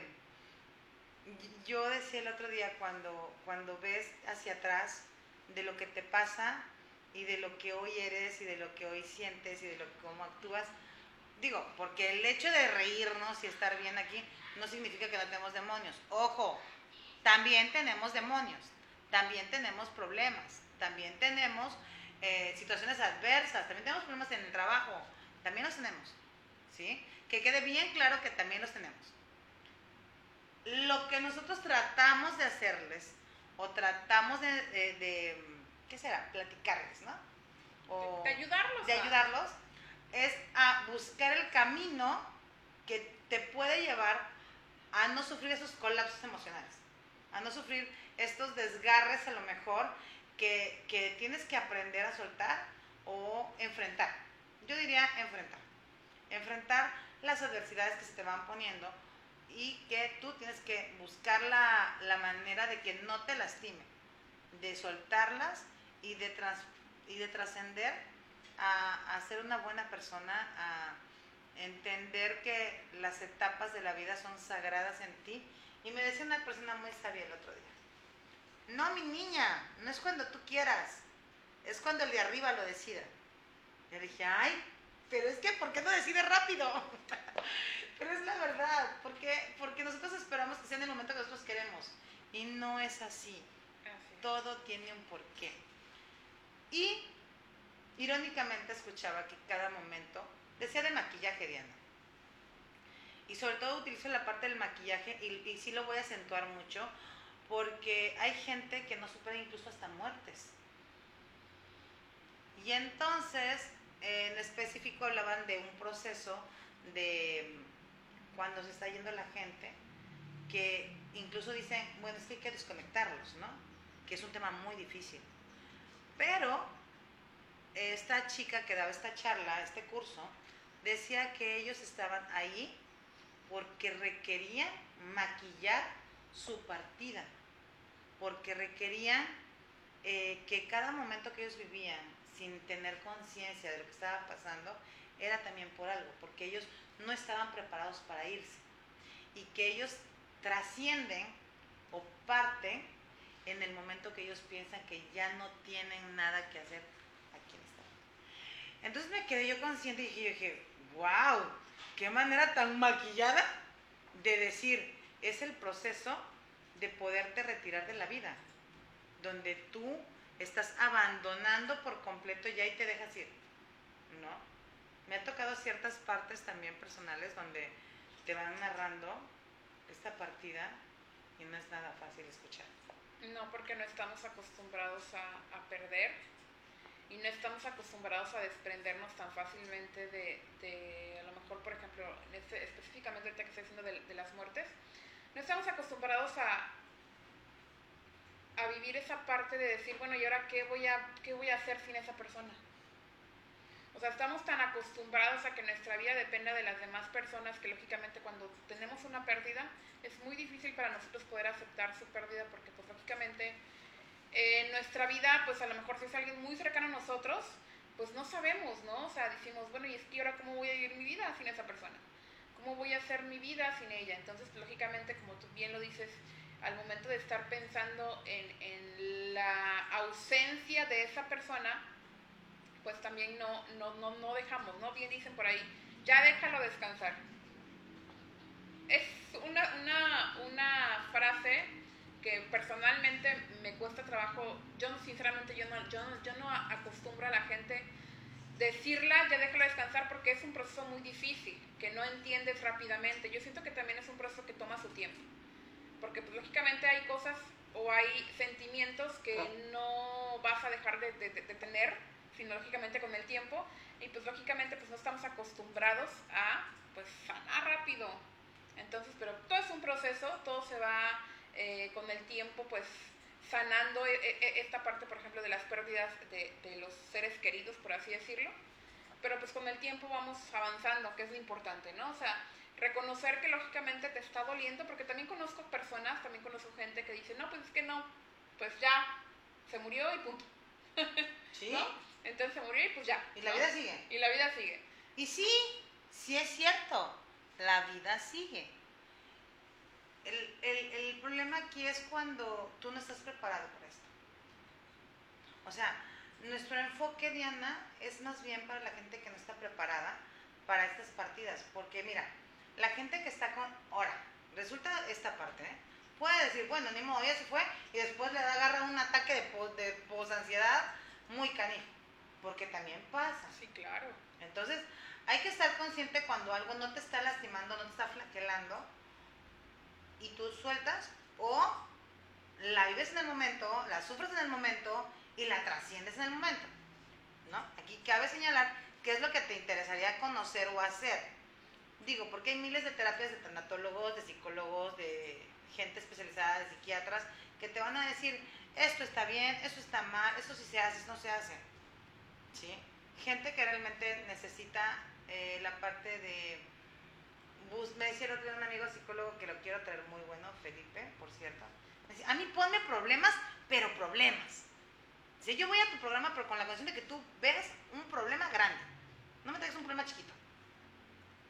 yo decía el otro día cuando, cuando ves hacia atrás de lo que te pasa y de lo que hoy eres y de lo que hoy sientes y de lo que cómo actúas, digo, porque el hecho de reírnos y estar bien aquí no significa que no tenemos demonios. Ojo, también tenemos demonios, también tenemos problemas, también tenemos eh, situaciones adversas, también tenemos problemas en el trabajo, también los tenemos, ¿sí? Que quede bien claro que también los tenemos. Lo que nosotros tratamos de hacerles, o tratamos de, ¿qué será? Platicarles, ¿no? O de ayudarlos. De ayudarlos, es a buscar el camino que te puede llevar a no sufrir esos colapsos emocionales, a no sufrir estos desgarres a lo mejor que, tienes que aprender a soltar o enfrentar. Yo diría enfrentar. Enfrentar las adversidades que se te van poniendo y que tú tienes que buscar la, manera de que no te lastime, de soltarlas y de, y de trascender a, a, ser una buena persona, a entender que las etapas de la vida son sagradas en ti. Y me decía una persona muy sabia el otro día, no, mi niña, no es cuando tú quieras, es cuando el de arriba lo decida. Le dije, ay, pero es que, ¿por qué no decide rápido? pero es la verdad, porque, porque nosotros esperamos que sea en el momento que nosotros queremos. Y no es así. Todo tiene un porqué. Y irónicamente escuchaba que cada momento, decía de maquillaje, Diana. Y sobre todo utilizo la parte del maquillaje y, y sí lo voy a acentuar mucho porque hay gente que no supera incluso hasta muertes. Y entonces, en específico hablaban de un proceso de cuando se está yendo la gente, que incluso dicen, bueno, es que hay que desconectarlos, ¿no? Que es un tema muy difícil. Pero esta chica que daba esta charla, este curso, decía que ellos estaban ahí porque requerían maquillar su partida porque requerían eh, que cada momento que ellos vivían sin tener conciencia de lo que estaba pasando era también por algo, porque ellos no estaban preparados para irse. Y que ellos trascienden o parten en el momento que ellos piensan que ya no tienen nada que hacer aquí Entonces me quedé yo consciente y dije, dije, wow, qué manera tan maquillada de decir, es el proceso de poderte retirar de la vida, donde tú estás abandonando por completo ya y te dejas ir, ¿no? Me ha tocado ciertas partes también personales donde te van narrando esta partida y no es nada fácil escuchar. No, porque no estamos acostumbrados a, perder y no estamos acostumbrados a desprendernos tan fácilmente de, a lo mejor, por ejemplo, este, específicamente ahorita que estoy diciendo de, de las muertes, no estamos acostumbrados a, a vivir esa parte de decir, bueno, ¿y ahora qué voy a, qué voy a hacer sin esa persona? O sea, estamos tan acostumbrados a que nuestra vida dependa de las demás personas que lógicamente cuando tenemos una pérdida es muy difícil para nosotros poder aceptar su pérdida porque pues lógicamente en nuestra vida pues a lo mejor si es alguien muy cercano a nosotros pues no sabemos, ¿no? O sea, decimos, bueno, ¿y es que ahora cómo voy a vivir mi vida sin esa persona? ¿Cómo voy a hacer mi vida sin ella? Entonces, lógicamente, como tú bien lo dices, al momento de estar pensando en, la ausencia de esa persona, pues también no, no, no, no dejamos, ¿no? Bien dicen por ahí, ya déjalo descansar. Es una, una, una frase que personalmente me cuesta trabajo, yo sinceramente yo no, yo, yo no acostumbro a la gente decirla, ya déjala descansar porque es un proceso muy difícil, que no entiendes rápidamente. Yo siento que también es un proceso que toma su tiempo, porque pues, lógicamente hay cosas o hay sentimientos que no vas a dejar de, de, de tener sino lógicamente con el tiempo, y pues lógicamente pues no estamos acostumbrados a pues sanar rápido. Entonces, pero todo es un proceso, todo se va eh, con el tiempo pues sanando e, e, e, esta parte, por ejemplo, de las pérdidas de, de, los seres queridos, por así decirlo. Pero pues con el tiempo vamos avanzando, que es lo importante, ¿no? O sea, reconocer que lógicamente te está doliendo, porque también conozco personas, también conozco gente que dice, no, pues es que no, pues ya, se murió y punto. ¿Sí? ¿No? Entonces se murió y pues ya. Y la ¿no? vida sigue. Y la vida sigue. Y sí, sí es cierto, la vida sigue. El, el, el, problema aquí es cuando tú no estás preparado para esto. O sea, nuestro enfoque, Diana, es más bien para la gente que no está preparada para estas partidas. Porque mira, la gente que está con... Ahora, resulta esta parte, ¿eh? Puede decir, bueno, ni modo, ya se fue y después le agarra un ataque de, pos, de posansiedad muy canijo. Porque también pasa. Sí, claro. Entonces, hay que estar consciente cuando algo no te está lastimando, no te está flagelando, y tú sueltas, o la vives en el momento, la sufres en el momento y la trasciendes en el momento. ¿no? Aquí cabe señalar qué es lo que te interesaría conocer o hacer. Digo, porque hay miles de terapias de tanatólogos, de psicólogos, de gente especializada, de psiquiatras, que te van a decir, esto está bien, esto está mal, esto sí se hace, esto no se hace. ¿sí? Gente que realmente necesita eh, la parte de... Me decía el otro día un amigo psicólogo que lo quiero traer muy bueno, Felipe, por cierto. Me decía, a mí ponme problemas, pero problemas. Si yo voy a tu programa, pero con la condición de que tú ves un problema grande. No me traigas un problema chiquito.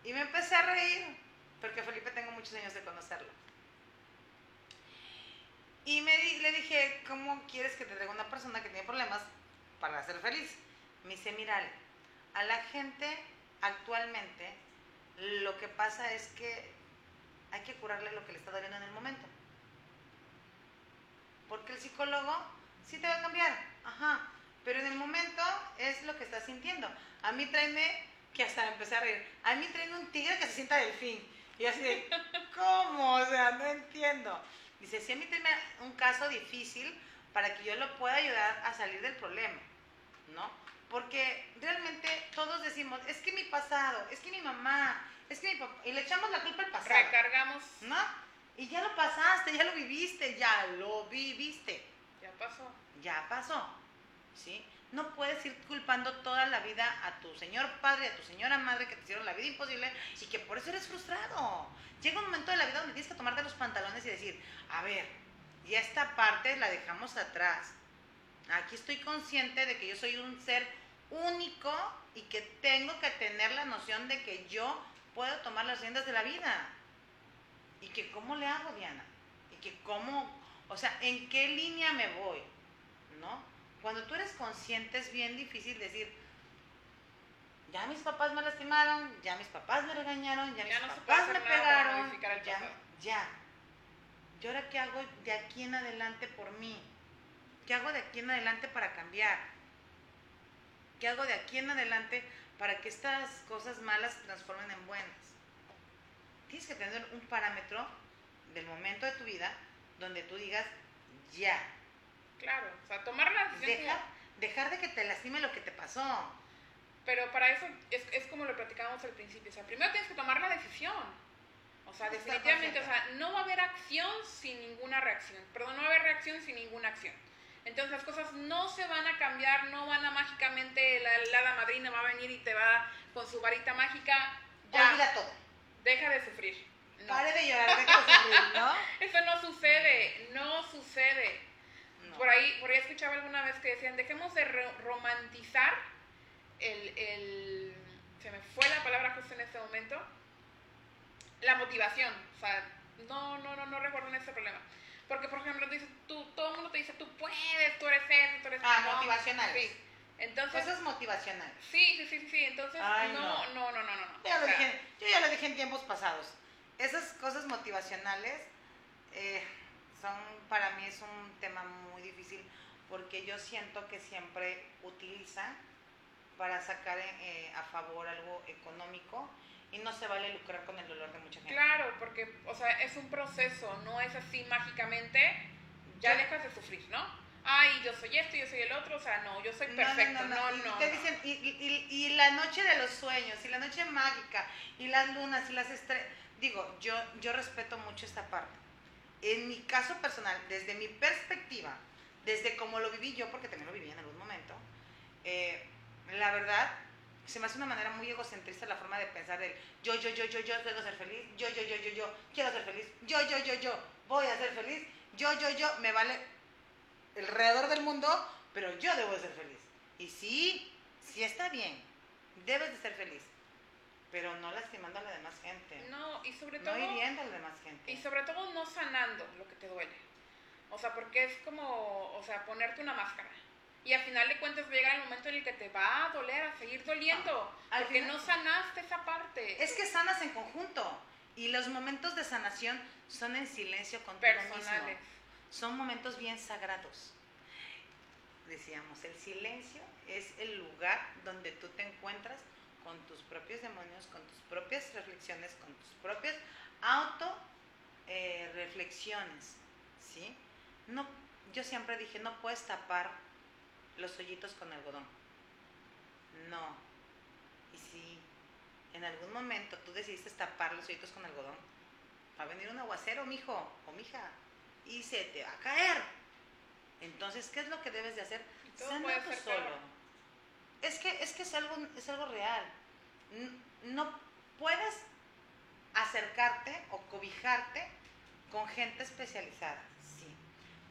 Y me empecé a reír, porque Felipe tengo muchos años de conocerlo. Y me le dije, ¿cómo quieres que te traiga una persona que tiene problemas para ser feliz? Me dice, mira, a la gente actualmente lo que pasa es que hay que curarle lo que le está doliendo en el momento. Porque el psicólogo sí te va a cambiar, ajá, pero en el momento es lo que estás sintiendo. A mí tráeme, que hasta empecé a reír, a mí tráeme un tigre que se sienta delfín. Y así de, ¿cómo? O sea, no entiendo. Dice, sí, a mí tráeme un caso difícil para que yo lo pueda ayudar a salir del problema, ¿no? Porque realmente todos decimos, es que mi pasado, es que mi mamá, es que mi papá, y le echamos la culpa al pasado. Recargamos. ¿No? Y ya lo pasaste, ya lo viviste, ya lo viviste. Ya pasó. Ya pasó. ¿Sí? No puedes ir culpando toda la vida a tu señor padre, a tu señora madre que te hicieron la vida imposible y que por eso eres frustrado. Llega un momento de la vida donde tienes que tomarte los pantalones y decir, a ver, ya esta parte la dejamos atrás Aquí estoy consciente de que yo soy un ser único y que tengo que tener la noción de que yo puedo tomar las riendas de la vida. Y que cómo le hago, Diana. Y que cómo, o sea, en qué línea me voy. ¿No? Cuando tú eres consciente es bien difícil decir, ya mis papás me lastimaron, ya mis papás me regañaron, ya, ya mis no papás me pegaron, ya, ya. ¿Y ahora qué hago de aquí en adelante por mí? ¿Qué hago de aquí en adelante para cambiar? ¿Qué hago de aquí en adelante para que estas cosas malas se transformen en buenas? Tienes que tener un parámetro del momento de tu vida donde tú digas ya. Claro, o sea, tomar la decisión. Dejar, dejar de que te lastime lo que te pasó. Pero para eso es, es como lo platicábamos al principio. O sea, primero tienes que tomar la decisión. O sea, definitivamente, o sea, no va a haber acción sin ninguna reacción. Perdón, no va a haber reacción sin ninguna acción. Entonces las cosas no se van a cambiar, no van a mágicamente, la la hada madrina va a venir y te va con su varita mágica. Ya, Olvida todo. deja de sufrir. No. Pare de llorar, deja de sufrir, ¿no? Eso no sucede, no sucede. No. Por ahí, por ahí escuchaba alguna vez que decían, dejemos de ro- romantizar el, el- se me fue la palabra justo en este momento, la motivación. O sea, no, no, no, no recuerdo en este problema. Porque, por ejemplo, dices, tú, todo el mundo te dice, tú puedes, tú eres esto, tú eres Ah, motivacionales. Sí. Entonces, Cosas motivacionales. sí, sí, sí, sí. Entonces, Ay, no, no. no, no, no, ya, lo sea, dije, yo ya lo dije en tiempos pasados. Esas cosas motivacionales eh, son, para mí es un tema muy difícil porque yo siento que siempre utilizan para sacar eh, a favor algo económico y no se vale lucrar con el dolor de mucha gente. Claro, porque, o sea, es un proceso, no es así mágicamente, ya Yo- dejas de sufrir, ¿no? Ay, yo soy esto, yo soy el otro, o sea, no, yo soy No, perfecto, no, no, Y no. te dicen, y, y- y- y la noche de los sueños, y la noche mágica, y las lunas, y las estrellas. Digo, yo, yo respeto mucho esta parte. En mi caso personal, desde mi perspectiva, desde cómo lo viví yo, porque también lo viví en algún momento, eh, la verdad, se me hace una manera muy egocentrista la forma de pensar del yo, yo, yo, yo, yo debo ser feliz, yo, yo, yo, yo, yo, quiero ser feliz, yo, yo, yo, yo, voy a ser feliz, yo, yo, yo, me vale alrededor del mundo, pero yo debo de ser feliz. Y sí, sí está bien, debes de ser feliz, pero no lastimando a la demás gente, No, y sobre no todo, hiriendo a la demás gente. y sobre todo no sanando lo que te duele. O sea, porque es como, o sea, ponerte una máscara. Y al final de cuentas va a llegar el momento en el que te va a doler, a seguir doliendo, al porque final- no sanaste esa parte. Es que sanas en conjunto y los momentos de sanación son en silencio contigo personales. mismo. Son momentos bien sagrados. Decíamos, el silencio es el lugar donde tú te encuentras con tus propios demonios, con tus propias reflexiones, con tus propias auto eh, reflexiones, ¿sí? No, yo siempre dije, no puedes tapar los hoyitos con algodón. No. Y si en algún momento tú decidiste tapar los hoyitos con algodón, va a venir un aguacero, mijo o mija, y se te va a caer. Entonces, ¿qué es lo que debes de hacer? Sana tú solo. peor. Es que, es que es algo, es algo real. No puedes acercarte o cobijarte con gente especializada, sí.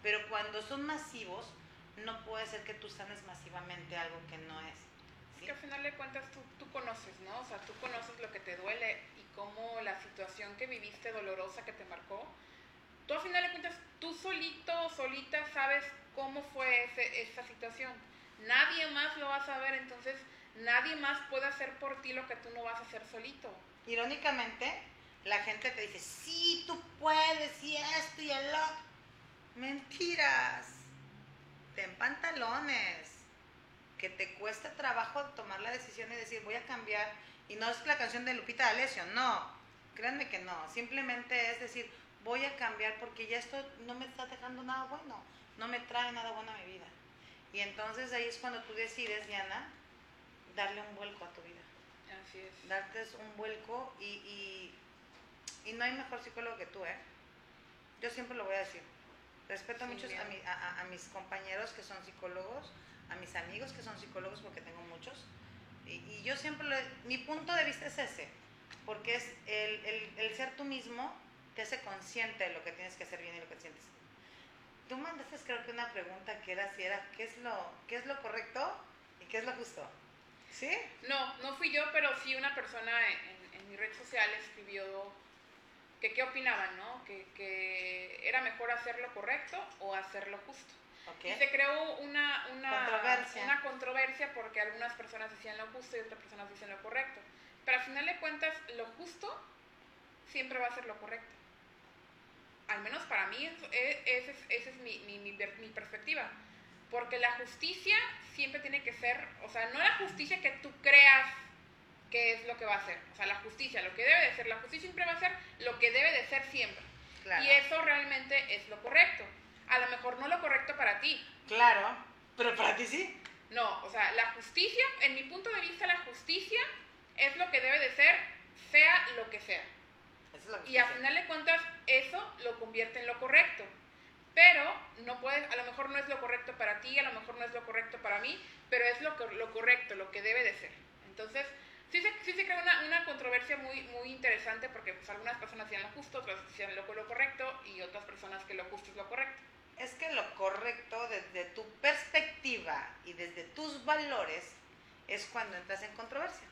Pero cuando son masivos, no puede ser que tú sanes masivamente algo que no es. Es ¿sí? que al final de cuentas tú, tú conoces, ¿no? O sea, tú conoces lo que te duele y cómo la situación que viviste dolorosa que te marcó. Tú al final de cuentas, tú solito solita sabes cómo fue ese- esa situación. Nadie más lo va a saber, entonces nadie más puede hacer por ti lo que tú no vas a hacer solito. Irónicamente, la gente te dice, sí, tú puedes, y esto y el otro. Mentiras. Ten pantalones. Que te cuesta trabajo tomar la decisión y decir, voy a cambiar. Y no es la canción de Lupita D'Alessio, no. Créanme que no. Simplemente es decir, voy a cambiar porque ya esto no me está dejando nada bueno. No me trae nada bueno a mi vida. Y entonces ahí es cuando tú decides, Diana, darle un vuelco a tu vida Así es. darte un vuelco y, y, y no hay mejor psicólogo que tú, ¿eh? Yo siempre lo voy a decir. Respeto Sin mucho a, mi- a- a mis compañeros que son psicólogos, a mis amigos que son psicólogos, porque tengo muchos. Y, y yo siempre, lo- mi punto de vista es ese, porque es el, el- el ser tú mismo te hace consciente de lo que tienes que hacer bien y lo que sientes. Tú mandaste creo que una pregunta que era si era qué es lo, qué es lo correcto y qué es lo justo. ¿Sí? No, no fui yo, pero sí una persona en, en mi red social escribió que qué opinaban, ¿no? Que, que era mejor hacer lo correcto o hacer lo justo. ¿Ok? Y se creó una, una, Controversia. una controversia porque algunas personas decían lo justo y otras personas dicen lo correcto. Pero al final de cuentas, lo justo siempre va a ser lo correcto. Al menos para mí, es- esa es, esa es mi, mi, mi ver- mi perspectiva. Porque la justicia siempre tiene que ser, o sea, no la justicia que tú creas que es lo que va a ser. O sea, la justicia, lo que debe de ser. La justicia siempre va a ser lo que debe de ser siempre. Claro. Y eso realmente es lo correcto. A lo mejor no lo correcto para ti. Claro, pero para ti sí. No, o sea, la justicia, en mi punto de vista, la justicia es lo que debe de ser, sea lo que sea. Esa y a final de cuentas eso lo convierte en lo correcto. Pero no puedes, a lo mejor no es lo correcto para ti, a lo mejor no es lo correcto para mí, pero es lo, lo correcto, lo que debe de ser. Entonces, sí se, sí se crea una, una, controversia muy, muy interesante porque pues, algunas personas decían lo justo, otras decían lo, lo correcto y otras personas que lo justo es lo correcto. Es que lo correcto desde tu perspectiva y desde tus valores es cuando entras en controversia.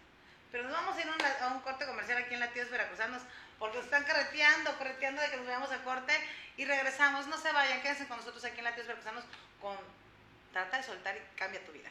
Pero nos vamos a ir a un corte comercial aquí en Latidos Veracruzanos porque nos están carreteando, correteando de que nos veamos a corte y regresamos. No se vayan, quédense con nosotros aquí en Latidos Veracruzanos con Trata de soltar y cambia tu vida.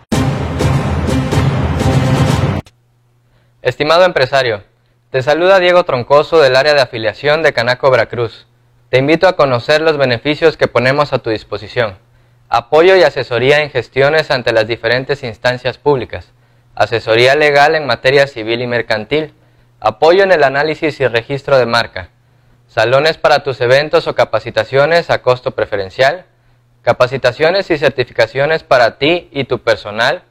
Estimado empresario, te saluda Diego Troncoso del área de afiliación de Canaco Veracruz. Te invito a conocer los beneficios que ponemos a tu disposición. Apoyo y asesoría en gestiones ante las diferentes instancias públicas. Asesoría legal en materia civil y mercantil. Apoyo en el análisis y registro de marca. Salones para tus eventos o capacitaciones a costo preferencial. Capacitaciones y certificaciones para ti y tu personal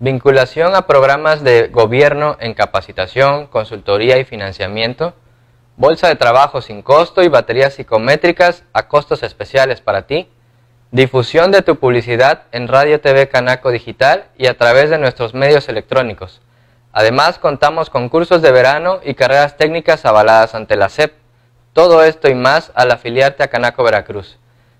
Vinculación a programas de gobierno en capacitación, consultoría y financiamiento. Bolsa de trabajo sin costo y baterías psicométricas a costos especiales para ti. Difusión de tu publicidad en Radio TV Canaco Digital y a través de nuestros medios electrónicos. Además, contamos con cursos de verano y carreras técnicas avaladas ante la SEP. Todo esto y más al afiliarte a Canaco Veracruz.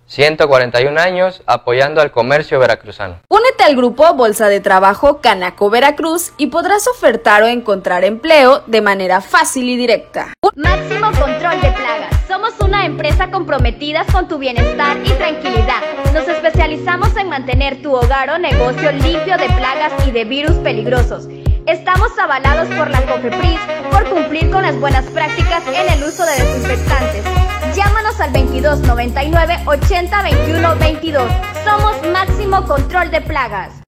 141 años apoyando al comercio veracruzano. Únete al grupo Bolsa de Trabajo Canaco Veracruz y podrás ofertar o encontrar empleo de manera fácil y directa. Máximo control de plagas. Somos una empresa comprometida con tu bienestar y tranquilidad. Nos especializamos en mantener tu hogar o negocio limpio de plagas y de virus peligrosos. Estamos avalados por la COFEPRIS por cumplir con las buenas prácticas en el uso de desinfectantes. Llámanos al 22 99 80 21 22. Somos Máximo Control de Plagas.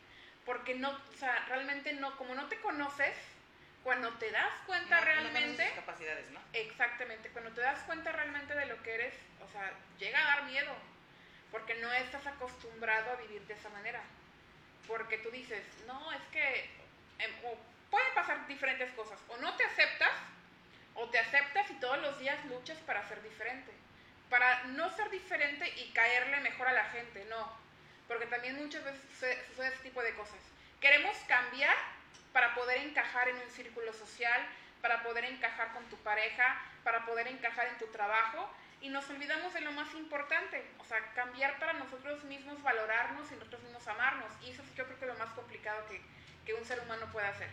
Porque no, o sea, realmente no, como no te conoces, cuando te das cuenta realmente... No capacidades, ¿no? Exactamente, cuando te das cuenta realmente de lo que eres, o sea, llega a dar miedo, porque no estás acostumbrado a vivir de esa manera. Porque tú dices, no, es que em, pueden pasar diferentes cosas, o no te aceptas, o te aceptas y todos los días luchas para ser diferente. Para no ser diferente y caerle mejor a la gente, no. Porque también muchas veces sucede, ese tipo de cosas. Queremos cambiar para poder encajar en un círculo social, para poder encajar con tu pareja, para poder encajar en tu trabajo y nos olvidamos de lo más importante, o sea, cambiar para nosotros mismos, valorarnos y nosotros mismos amarnos. Y eso es yo creo que es lo más complicado que, que un ser humano puede hacer.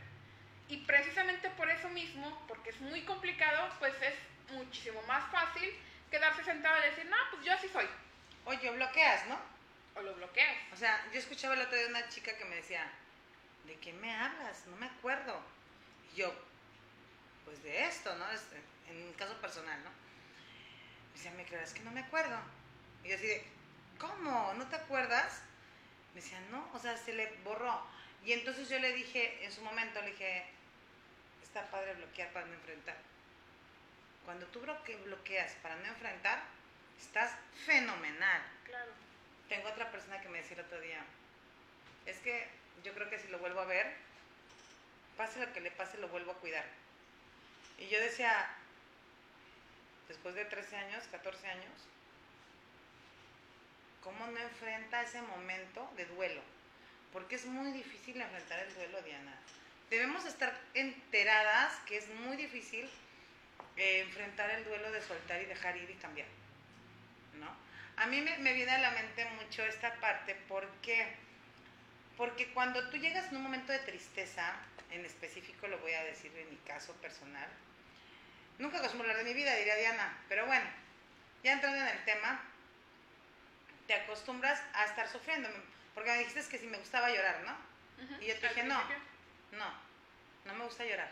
Y precisamente por eso mismo, porque es muy complicado, pues es muchísimo más fácil quedarse sentado y decir, no, pues yo así soy. Oye, bloqueas, ¿no? O lo bloqueas. O sea, yo escuchaba el otro día una chica que me decía, ¿de qué me hablas? No me acuerdo. Y yo, pues de esto, ¿no? en un caso personal, ¿no? Me decía, ¿me crees que no me acuerdo? Y yo así de, ¿cómo? ¿No te acuerdas? Me decía, no, o sea, se le borró. Y entonces yo le dije, en su momento le dije, está padre bloquear para no enfrentar. Cuando tú bloqueas para no enfrentar, estás fenomenal. Claro. Tengo otra persona que me decía el otro día, es que yo creo que si lo vuelvo a ver, pase lo que le pase, lo vuelvo a cuidar. Y yo decía, después de 13 años, 14 años, ¿cómo no enfrenta ese momento de duelo? Porque es muy difícil enfrentar el duelo, Diana. Debemos estar enteradas que es muy difícil eh, enfrentar el duelo de soltar y dejar ir y cambiar. A mí me, me viene a la mente mucho esta parte porque, porque cuando tú llegas en un momento de tristeza, en específico lo voy a decir en mi caso personal, nunca acostumbro hablar de mi vida, diría Diana, pero bueno, ya entrando en el tema, te acostumbras a estar sufriendo, porque me dijiste que si me gustaba llorar, ¿no? Y yo te dije, no, no, no me gusta llorar.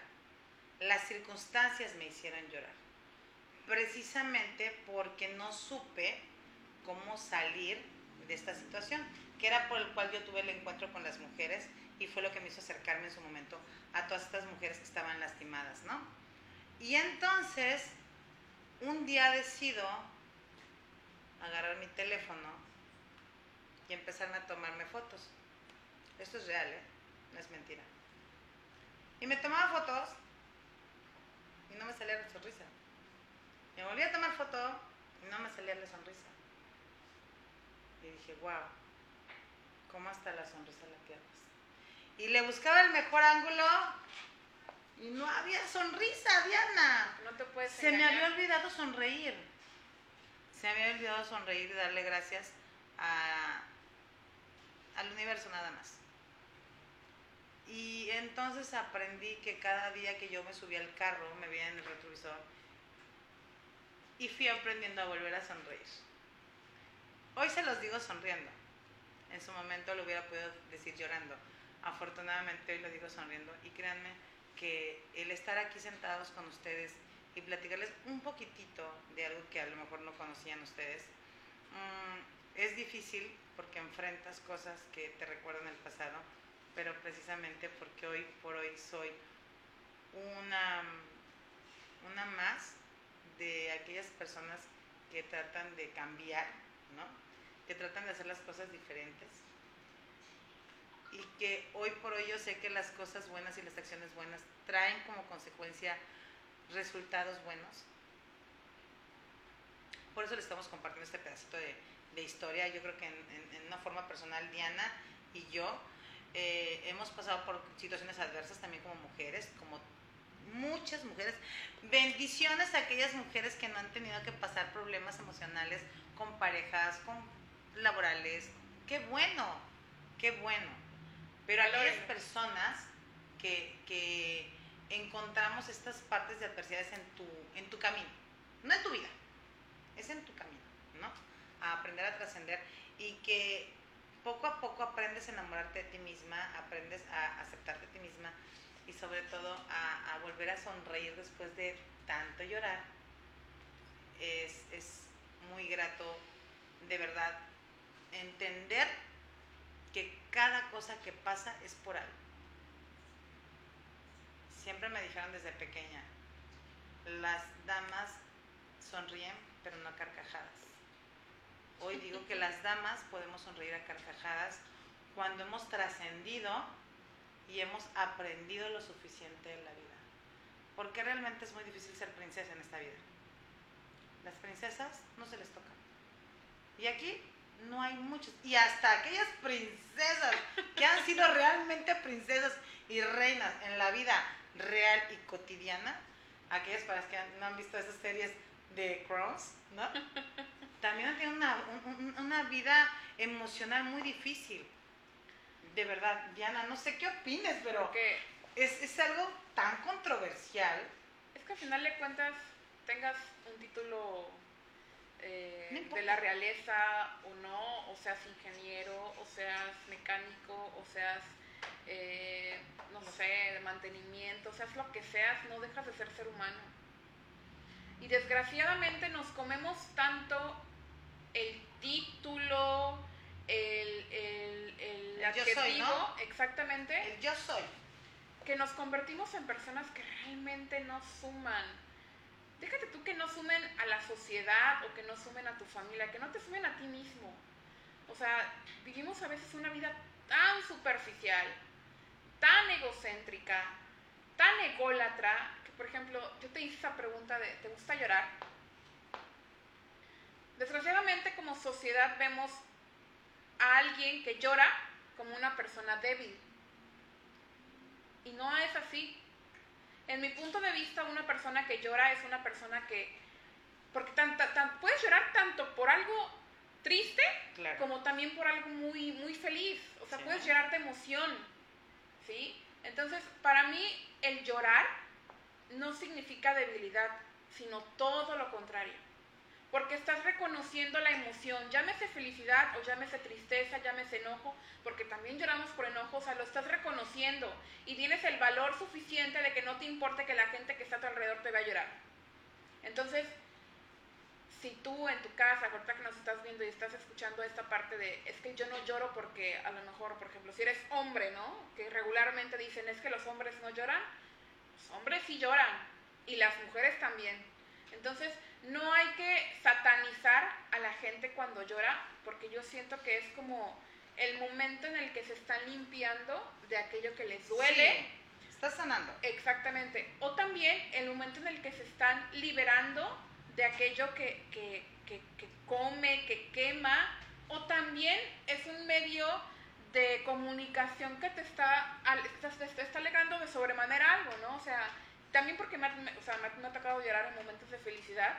Las circunstancias me hicieron llorar precisamente porque no supe cómo salir de esta situación, que era por el cual yo tuve el encuentro con las mujeres y fue lo que me hizo acercarme en su momento a todas estas mujeres que estaban lastimadas, ¿no? Y entonces, un día decido agarrar mi teléfono y empezarme a tomarme fotos. Esto es real, ¿eh? No es mentira. Y me tomaba fotos y no me salía la sonrisa. Me volví a tomar foto y no me salía la sonrisa. Y dije, wow, ¿cómo hasta la sonrisa la pierdes? Y le buscaba el mejor ángulo y no había sonrisa, Diana. No te puedes Se me había olvidado sonreír. Se me había olvidado sonreír y darle gracias a, al universo nada más. Y entonces aprendí que cada día que yo me subía al carro, me veía en el retrovisor y fui aprendiendo a volver a sonreír. Hoy se los digo sonriendo. En su momento lo hubiera podido decir llorando. Afortunadamente hoy lo digo sonriendo y créanme que el estar aquí sentados con ustedes y platicarles un poquitito de algo que a lo mejor no conocían ustedes, mm, es difícil porque enfrentas cosas que te recuerdan el pasado, pero precisamente porque hoy por hoy soy una, una más de aquellas personas que tratan de cambiar, ¿no? Que tratan de hacer las cosas diferentes y que hoy por hoy yo sé que las cosas buenas y las acciones buenas traen como consecuencia resultados buenos. Por eso le estamos compartiendo este pedacito de, historia. Yo creo que en, una forma personal, Diana y yo eh, hemos pasado por situaciones adversas también como mujeres, como muchas mujeres. Bendiciones a aquellas mujeres que no han tenido que pasar problemas emocionales con parejas, con laborales. Qué bueno, qué bueno. Pero aquellas personas que, que encontramos estas partes de adversidades en tu, en tu camino, no en tu vida, es en tu camino, ¿no? A aprender a trascender y que poco a poco aprendes a enamorarte de ti misma, aprendes a aceptarte a ti misma, y sobre todo a, volver a sonreír después de tanto llorar, es, es muy grato de verdad entender que cada cosa que pasa es por algo. Siempre me dijeron desde pequeña, las damas sonríen pero no a carcajadas. Hoy digo que las damas podemos sonreír a carcajadas cuando hemos trascendido y hemos aprendido lo suficiente de la vida. Porque realmente es muy difícil ser princesa en esta vida. Las princesas no se les toca. Y aquí no hay muchos. Y hasta aquellas princesas que han sido realmente princesas y reinas en la vida real y cotidiana, aquellas para las que no han visto esas series de Crowns, ¿no? También han tenido una, una vida emocional muy difícil de verdad, Diana, no sé qué opines, pero es, es algo tan controversial. Es que al final de cuentas, tengas un título eh, de la realeza o no, o seas ingeniero, o seas mecánico, o seas, eh, no sé, de mantenimiento, seas lo que seas, no dejas de ser ser humano. Y desgraciadamente nos comemos tanto el título, el, el, el, adjetivo, exactamente. El yo soy. Que nos convertimos en personas que realmente no suman déjate tú que no sumen a la sociedad o que no sumen a tu familia, que no te sumen a ti mismo. O sea, vivimos a veces una vida tan superficial, tan egocéntrica, tan ególatra, que por ejemplo, yo te hice esa pregunta de, ¿te gusta llorar? Desgraciadamente como sociedad vemos a alguien que llora como una persona débil. Y no es así. En mi punto de vista, una persona que llora es una persona que, porque tan, puedes llorar tanto por algo triste como también por algo muy, muy feliz. O sea, puedes llorar de emoción, ¿sí? Entonces, para mí, el llorar no significa debilidad, sino todo lo contrario porque estás reconociendo la emoción, llámese felicidad o llámese tristeza, llámese enojo, porque también lloramos por enojo, o sea, lo estás reconociendo y tienes el valor suficiente de que no te importe que la gente que está a tu alrededor te vea llorar. Entonces, si tú en tu casa, ahorita que nos estás viendo y estás escuchando esta parte de, es que yo no lloro porque a lo mejor, por ejemplo, si eres hombre, ¿no? Que regularmente dicen, es que los hombres no lloran, los hombres sí lloran y las mujeres también. Entonces, no hay que satanizar a la gente cuando llora, porque yo siento que es como el momento en el que se están limpiando de aquello que les duele. está sanando. Exactamente. O también el momento en el que se están liberando de aquello que, que, que, come, que quema. O también es un medio de comunicación que te está, te está alegrando de sobremanera algo, ¿no? O sea, también porque me, o sea, me, ha tocado llorar en momentos de felicidad.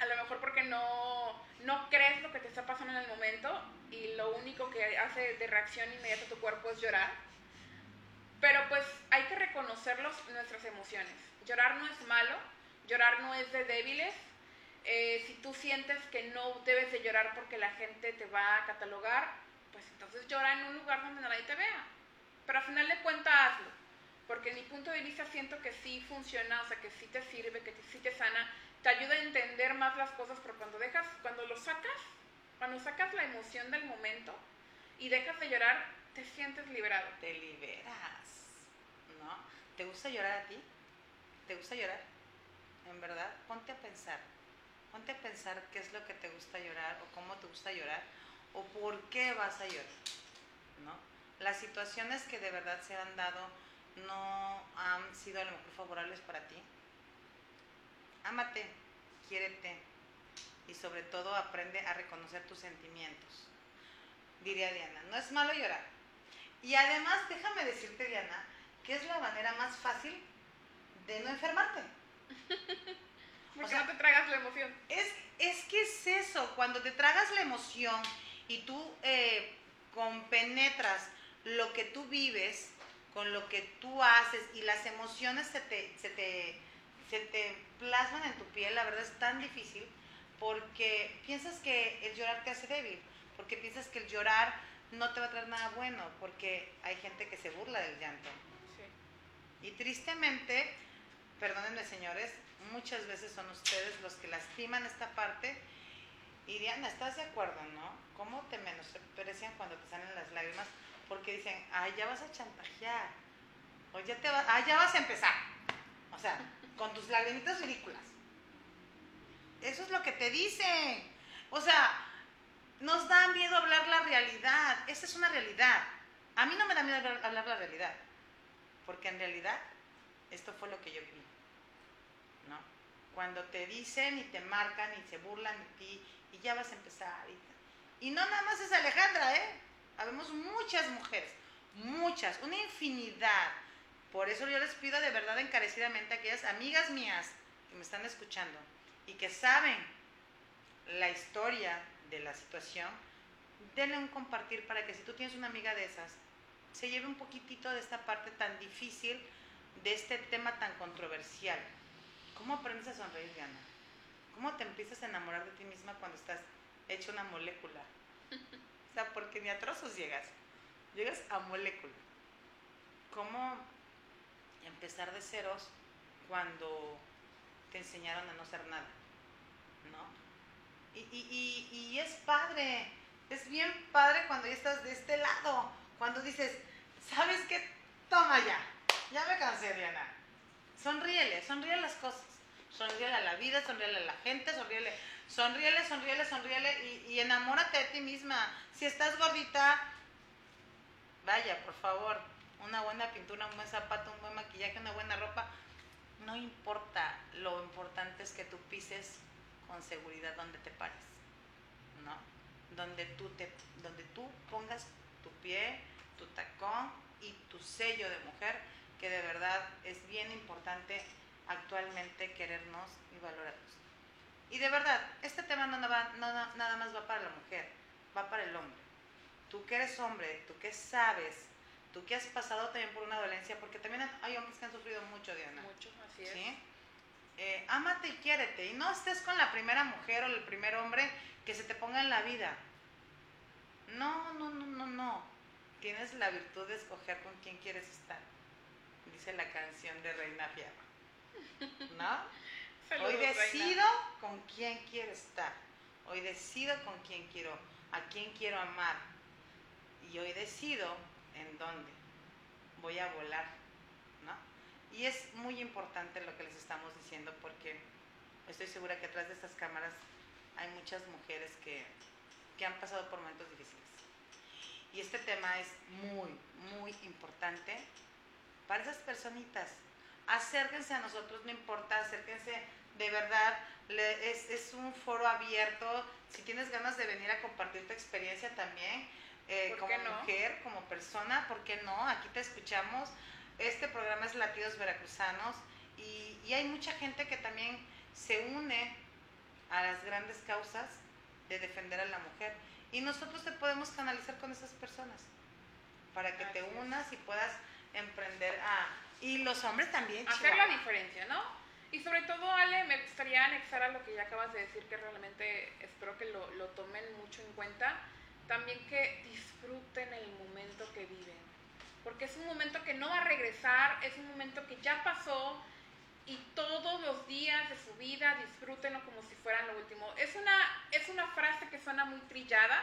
A lo mejor porque no, no crees lo que te está pasando en el momento y lo único que hace de reacción inmediata tu cuerpo es llorar. Pero pues hay que reconocer nuestras emociones. Llorar no es malo, llorar no es de débiles. Eh, si tú sientes que no debes de llorar porque la gente te va a catalogar, pues entonces llora en un lugar donde nadie te vea. Pero al final de cuentas hazlo porque en mi punto de vista siento que sí funciona, o sea, que sí te sirve, que sí te sana, te ayuda a entender más las cosas, pero cuando dejas, cuando lo sacas, cuando sacas la emoción del momento y dejas de llorar, te sientes liberado. Te liberas, ¿no? ¿Te gusta llorar a ti? ¿Te gusta llorar? En verdad, ponte a pensar. Ponte a pensar qué es lo que te gusta llorar o cómo te gusta llorar o por qué vas a llorar, ¿no? Las situaciones que de verdad se han dado no han sido a lo mejor favorables para ti. Ámate, quiérete y sobre todo aprende a reconocer tus sentimientos. Diría Diana, no es malo llorar. Y además, déjame decirte, Diana, que es la manera más fácil de no enfermarte. Porque no te tragas la emoción. Es, es que es eso, cuando te tragas la emoción y tú eh, compenetras lo que tú vives, con lo que tú haces y las emociones se te, se te, se te plasman en tu piel, la verdad es tan difícil porque piensas que el llorar te hace débil, porque piensas que el llorar no te va a traer nada bueno, porque hay gente que se burla del llanto. Y tristemente, perdónenme señores, muchas veces son ustedes los que lastiman esta parte. Y Diana, ¿estás de acuerdo, no? ¿Cómo te menosprecian cuando te salen las lágrimas? Porque dicen, ay, ya vas a chantajear, o ya, te vas, ya vas a empezar. O sea, con tus lagrimitas ridículas. Eso es lo que te dicen. O sea, nos da miedo hablar la realidad. Esa es una realidad. A mí no me da miedo hablar, hablar la realidad. Porque en realidad, esto fue lo que yo viví. ¿No? Cuando te dicen y te marcan y se burlan de ti y ya vas a empezar. Y, y no nada más es Alejandra, ¿eh? Habemos muchas mujeres, muchas, una infinidad. Por eso yo les pido de verdad encarecidamente a aquellas amigas mías que me están escuchando y que saben la historia de la situación, denle un compartir para que si tú tienes una amiga de esas, se lleve un poquitito de esta parte tan difícil, de este tema tan controversial. ¿Cómo aprendes a sonreír, Diana? ¿Cómo te empiezas a enamorar de ti misma cuando estás hecha una molécula? O sea, porque ni a trozos llegas. Llegas a molécula. ¿Cómo empezar de ceros cuando te enseñaron a no ser nada? ¿No? Y, y, y, es padre. Es bien padre cuando ya estás de este lado. Cuando dices, ¿sabes qué? Toma ya. Ya me cansé, Diana. Sonríele, sonríele las cosas. Sonríele a la vida, sonríele a la gente, sonríele, sonríele, sonríele, sonríele y, y enamórate de ti misma. Si estás gordita, vaya, por favor, una buena pintura, un buen zapato, un buen maquillaje, una buena ropa, no importa. Lo importante es que tú pises con seguridad donde te pares, ¿no? Donde tú, te, donde tú pongas tu pie, tu tacón y tu sello de mujer, que de verdad es bien importante actualmente querernos y valorarnos. Y de verdad, este tema no, va, no, nada más va para la mujer, va para el hombre. Tú que eres hombre, tú que sabes, tú que has pasado también por una dolencia, porque también hay hombres que han sufrido mucho, Diana. Mucho, así es. ¿Sí? Eh, ámate y quiérete. Y no estés con la primera mujer o el primer hombre que se te ponga en la vida. No, no, no, no, no. Tienes la virtud de escoger con quién quieres estar. Dice la canción de Reina Fierro. ¿No? Saludos, Hoy Reina. decido con quién quiero estar. Hoy decido con quién quiero, a quién quiero amar. Y hoy decido en dónde voy a volar. ¿no? Y es muy importante lo que les estamos diciendo porque estoy segura que atrás de estas cámaras hay muchas mujeres que, que han pasado por momentos difíciles. Y este tema es muy, muy importante para esas personitas. Acérquense a nosotros, no importa, acérquense de verdad. Le- es, es un foro abierto. Si tienes ganas de venir a compartir tu experiencia también, eh, ¿Por como no? mujer, como persona, ¿por qué no? Aquí te escuchamos. Este programa es Latidos Veracruzanos y, y hay mucha gente que también se une a las grandes causas de defender a la mujer. Y nosotros te podemos canalizar con esas personas para que te es. unas y puedas emprender a... Y los hombres también, hacer la Chihuahua. diferencia, ¿no? Y sobre todo, Ale, me gustaría anexar a lo que ya acabas de decir, que realmente espero que lo, lo tomen mucho en cuenta, también que disfruten el momento que viven, porque es un momento que no va a regresar, es un momento que ya pasó y todos los días de su vida disfrútenlo como si fueran lo último. Es una, es una frase que suena muy trillada,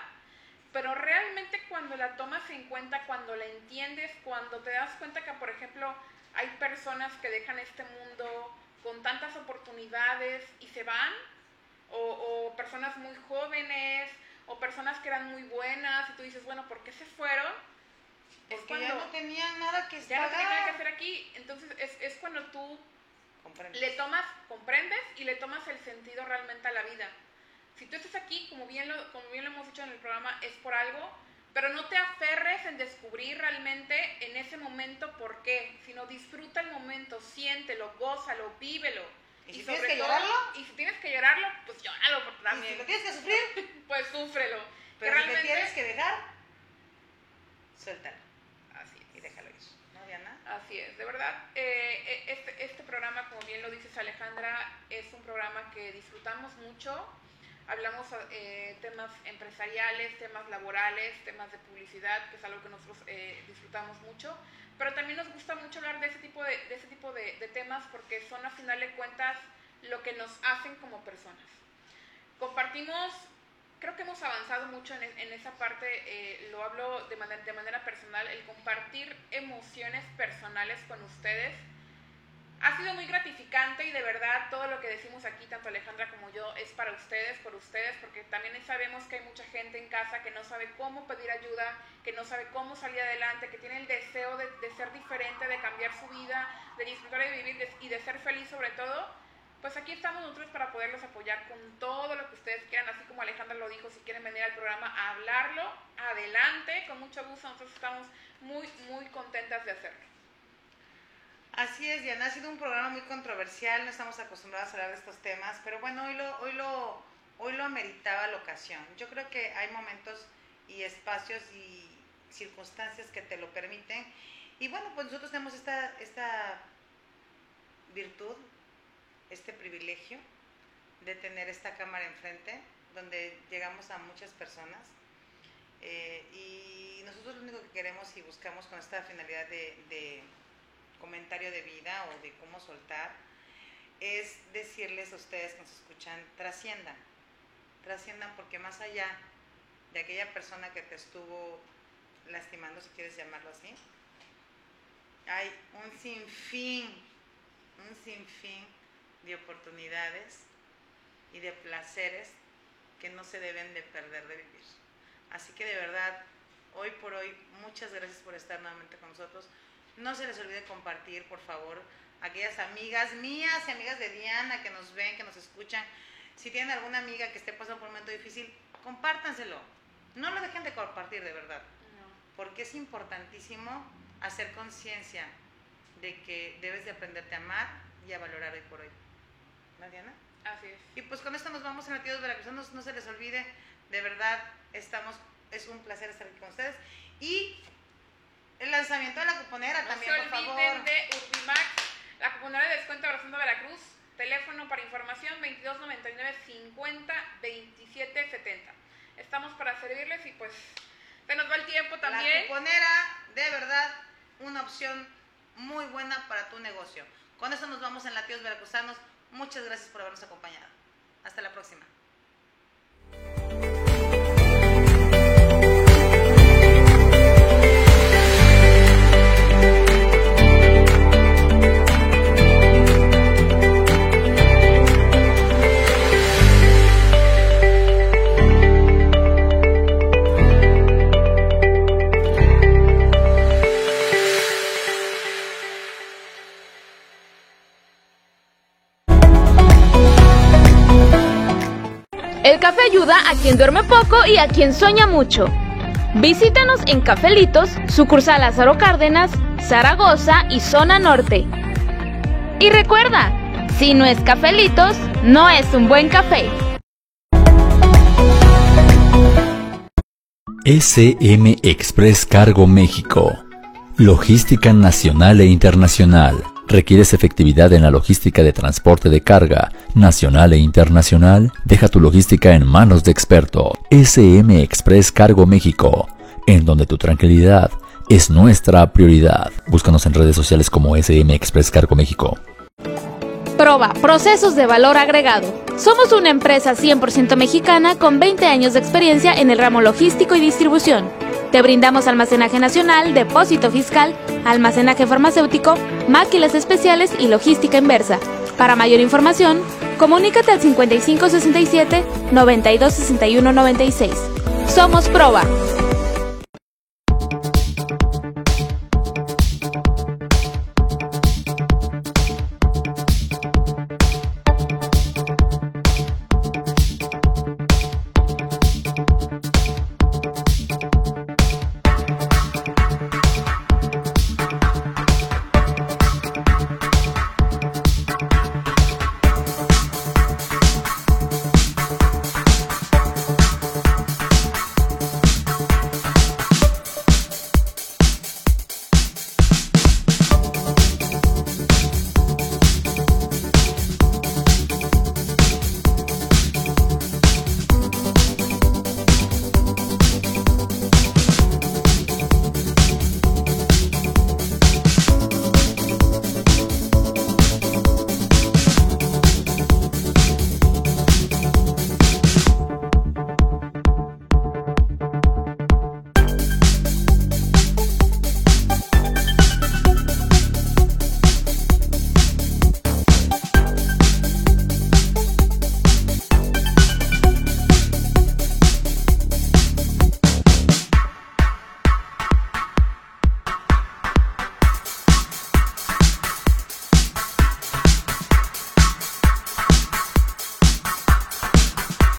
pero realmente cuando la tomas en cuenta, cuando la entiendes, cuando te das cuenta que, por ejemplo, hay personas que dejan este mundo con tantas oportunidades y se van, o, o personas muy jóvenes, o personas que eran muy buenas, y tú dices, bueno, ¿por qué se fueron? Es Porque ya no tenían nada que ya no tenían nada que pagar. hacer aquí. Entonces es, es cuando tú Comprendes. le tomas, comprendes y le tomas el sentido realmente a la vida. Si tú estás aquí, como bien lo, como bien lo hemos dicho en el programa, es por algo, pero no te aferres en descubrir realmente en ese momento por qué, sino disfruta el momento, siéntelo, gózalo, vívelo. ¿Y si tienes que todo- llorarlo? Y si tienes que llorarlo, pues llóralo porque Y también. si lo tienes que sufrir, pues súfrelo. pero que si te realmente tienes que dejar, suéltalo así es. y déjalo ir. ¿No, Diana? Así es, de verdad, eh, eh, este, este programa, como bien lo dices Alejandra, es un programa que disfrutamos mucho. Hablamos eh, temas empresariales, temas laborales, temas de publicidad, que es algo que nosotros eh, disfrutamos mucho. Pero también nos gusta mucho hablar de ese tipo de, de ese tipo de, de temas porque son a final de cuentas lo que nos hacen como personas. Compartimos creo que hemos avanzado mucho en, en esa parte, eh, lo hablo de manera, de manera personal, el compartir emociones personales con ustedes ha sido muy gratificante y de verdad todo lo que decimos aquí, tanto Alejandra como yo, es para ustedes, por ustedes, porque también sabemos que hay mucha gente en casa que no sabe cómo pedir ayuda, que no sabe cómo salir adelante, que tiene el deseo de, ser diferente, de cambiar su vida, de disfrutar de vivir y de ser feliz sobre todo. Pues aquí estamos nosotros para poderlos apoyar con todo lo que ustedes quieran, así como Alejandra lo dijo, si quieren venir al programa a hablarlo, adelante, con mucho gusto, nosotros estamos muy, muy contentas de hacerlo. Así es, Diana, ha sido un programa muy controversial, no estamos acostumbrados a hablar de estos temas, pero bueno, hoy lo, hoy lo, hoy lo ameritaba la ocasión. Yo creo que hay momentos y espacios y circunstancias que te lo permiten. Y bueno, pues nosotros tenemos esta, esta virtud este privilegio de tener esta cámara enfrente, donde llegamos a muchas personas. Eh, y nosotros lo único que queremos y buscamos con esta finalidad de, comentario de vida o de cómo soltar, es decirles a ustedes que nos escuchan, trasciendan, trasciendan porque más allá de aquella persona que te estuvo lastimando, si quieres llamarlo así, hay un sinfín, un sinfín de oportunidades y de placeres que no se deben de perder de vivir. Así que de verdad, hoy por hoy, muchas gracias por estar nuevamente con nosotros. No se les olvide compartir, por favor, aquellas amigas mías y amigas de Diana que nos ven, que nos escuchan. Si tienen alguna amiga que esté pasando por un momento difícil, compártanselo. No lo dejen de compartir, de verdad. Porque es importantísimo hacer conciencia de que debes de aprenderte a amar y a valorar hoy por hoy. ¿No, Diana? Así es. Y pues con esto nos vamos a Latidos Veracruzanos, no se les olvide, de verdad, estamos, es un placer estar aquí con ustedes. Y el lanzamiento de la cuponera también, por favor. de Urbimax, la cuponera de descuento de Veracruz, teléfono para información 2299 50 27 70. Estamos para servirles y pues se nos va el tiempo también. La cuponera, de verdad, una opción muy buena para tu negocio. Con eso nos vamos en Latidos Veracruzanos. Muchas gracias por habernos acompañado. Hasta la próxima. Café ayuda a quien duerme poco y a quien sueña mucho. Visítanos en Cafelitos, sucursal Lázaro Cárdenas, Zaragoza y Zona Norte. Y recuerda, si no es Cafelitos, no es un buen café. SM Express Cargo México. Logística nacional e internacional ¿Requieres efectividad en la logística de transporte de carga nacional e internacional? Deja tu logística en manos de experto. SM Express Cargo México, en donde tu tranquilidad es nuestra prioridad. Búscanos en redes sociales como SM Express Cargo México. Proba Procesos de Valor Agregado. Somos una empresa 100% mexicana con 20 años de experiencia en el ramo logístico y distribución. Te brindamos almacenaje nacional, depósito fiscal, almacenaje farmacéutico, máquinas especiales y logística inversa. Para mayor información, comunícate al 5567 926196. Somos Proba.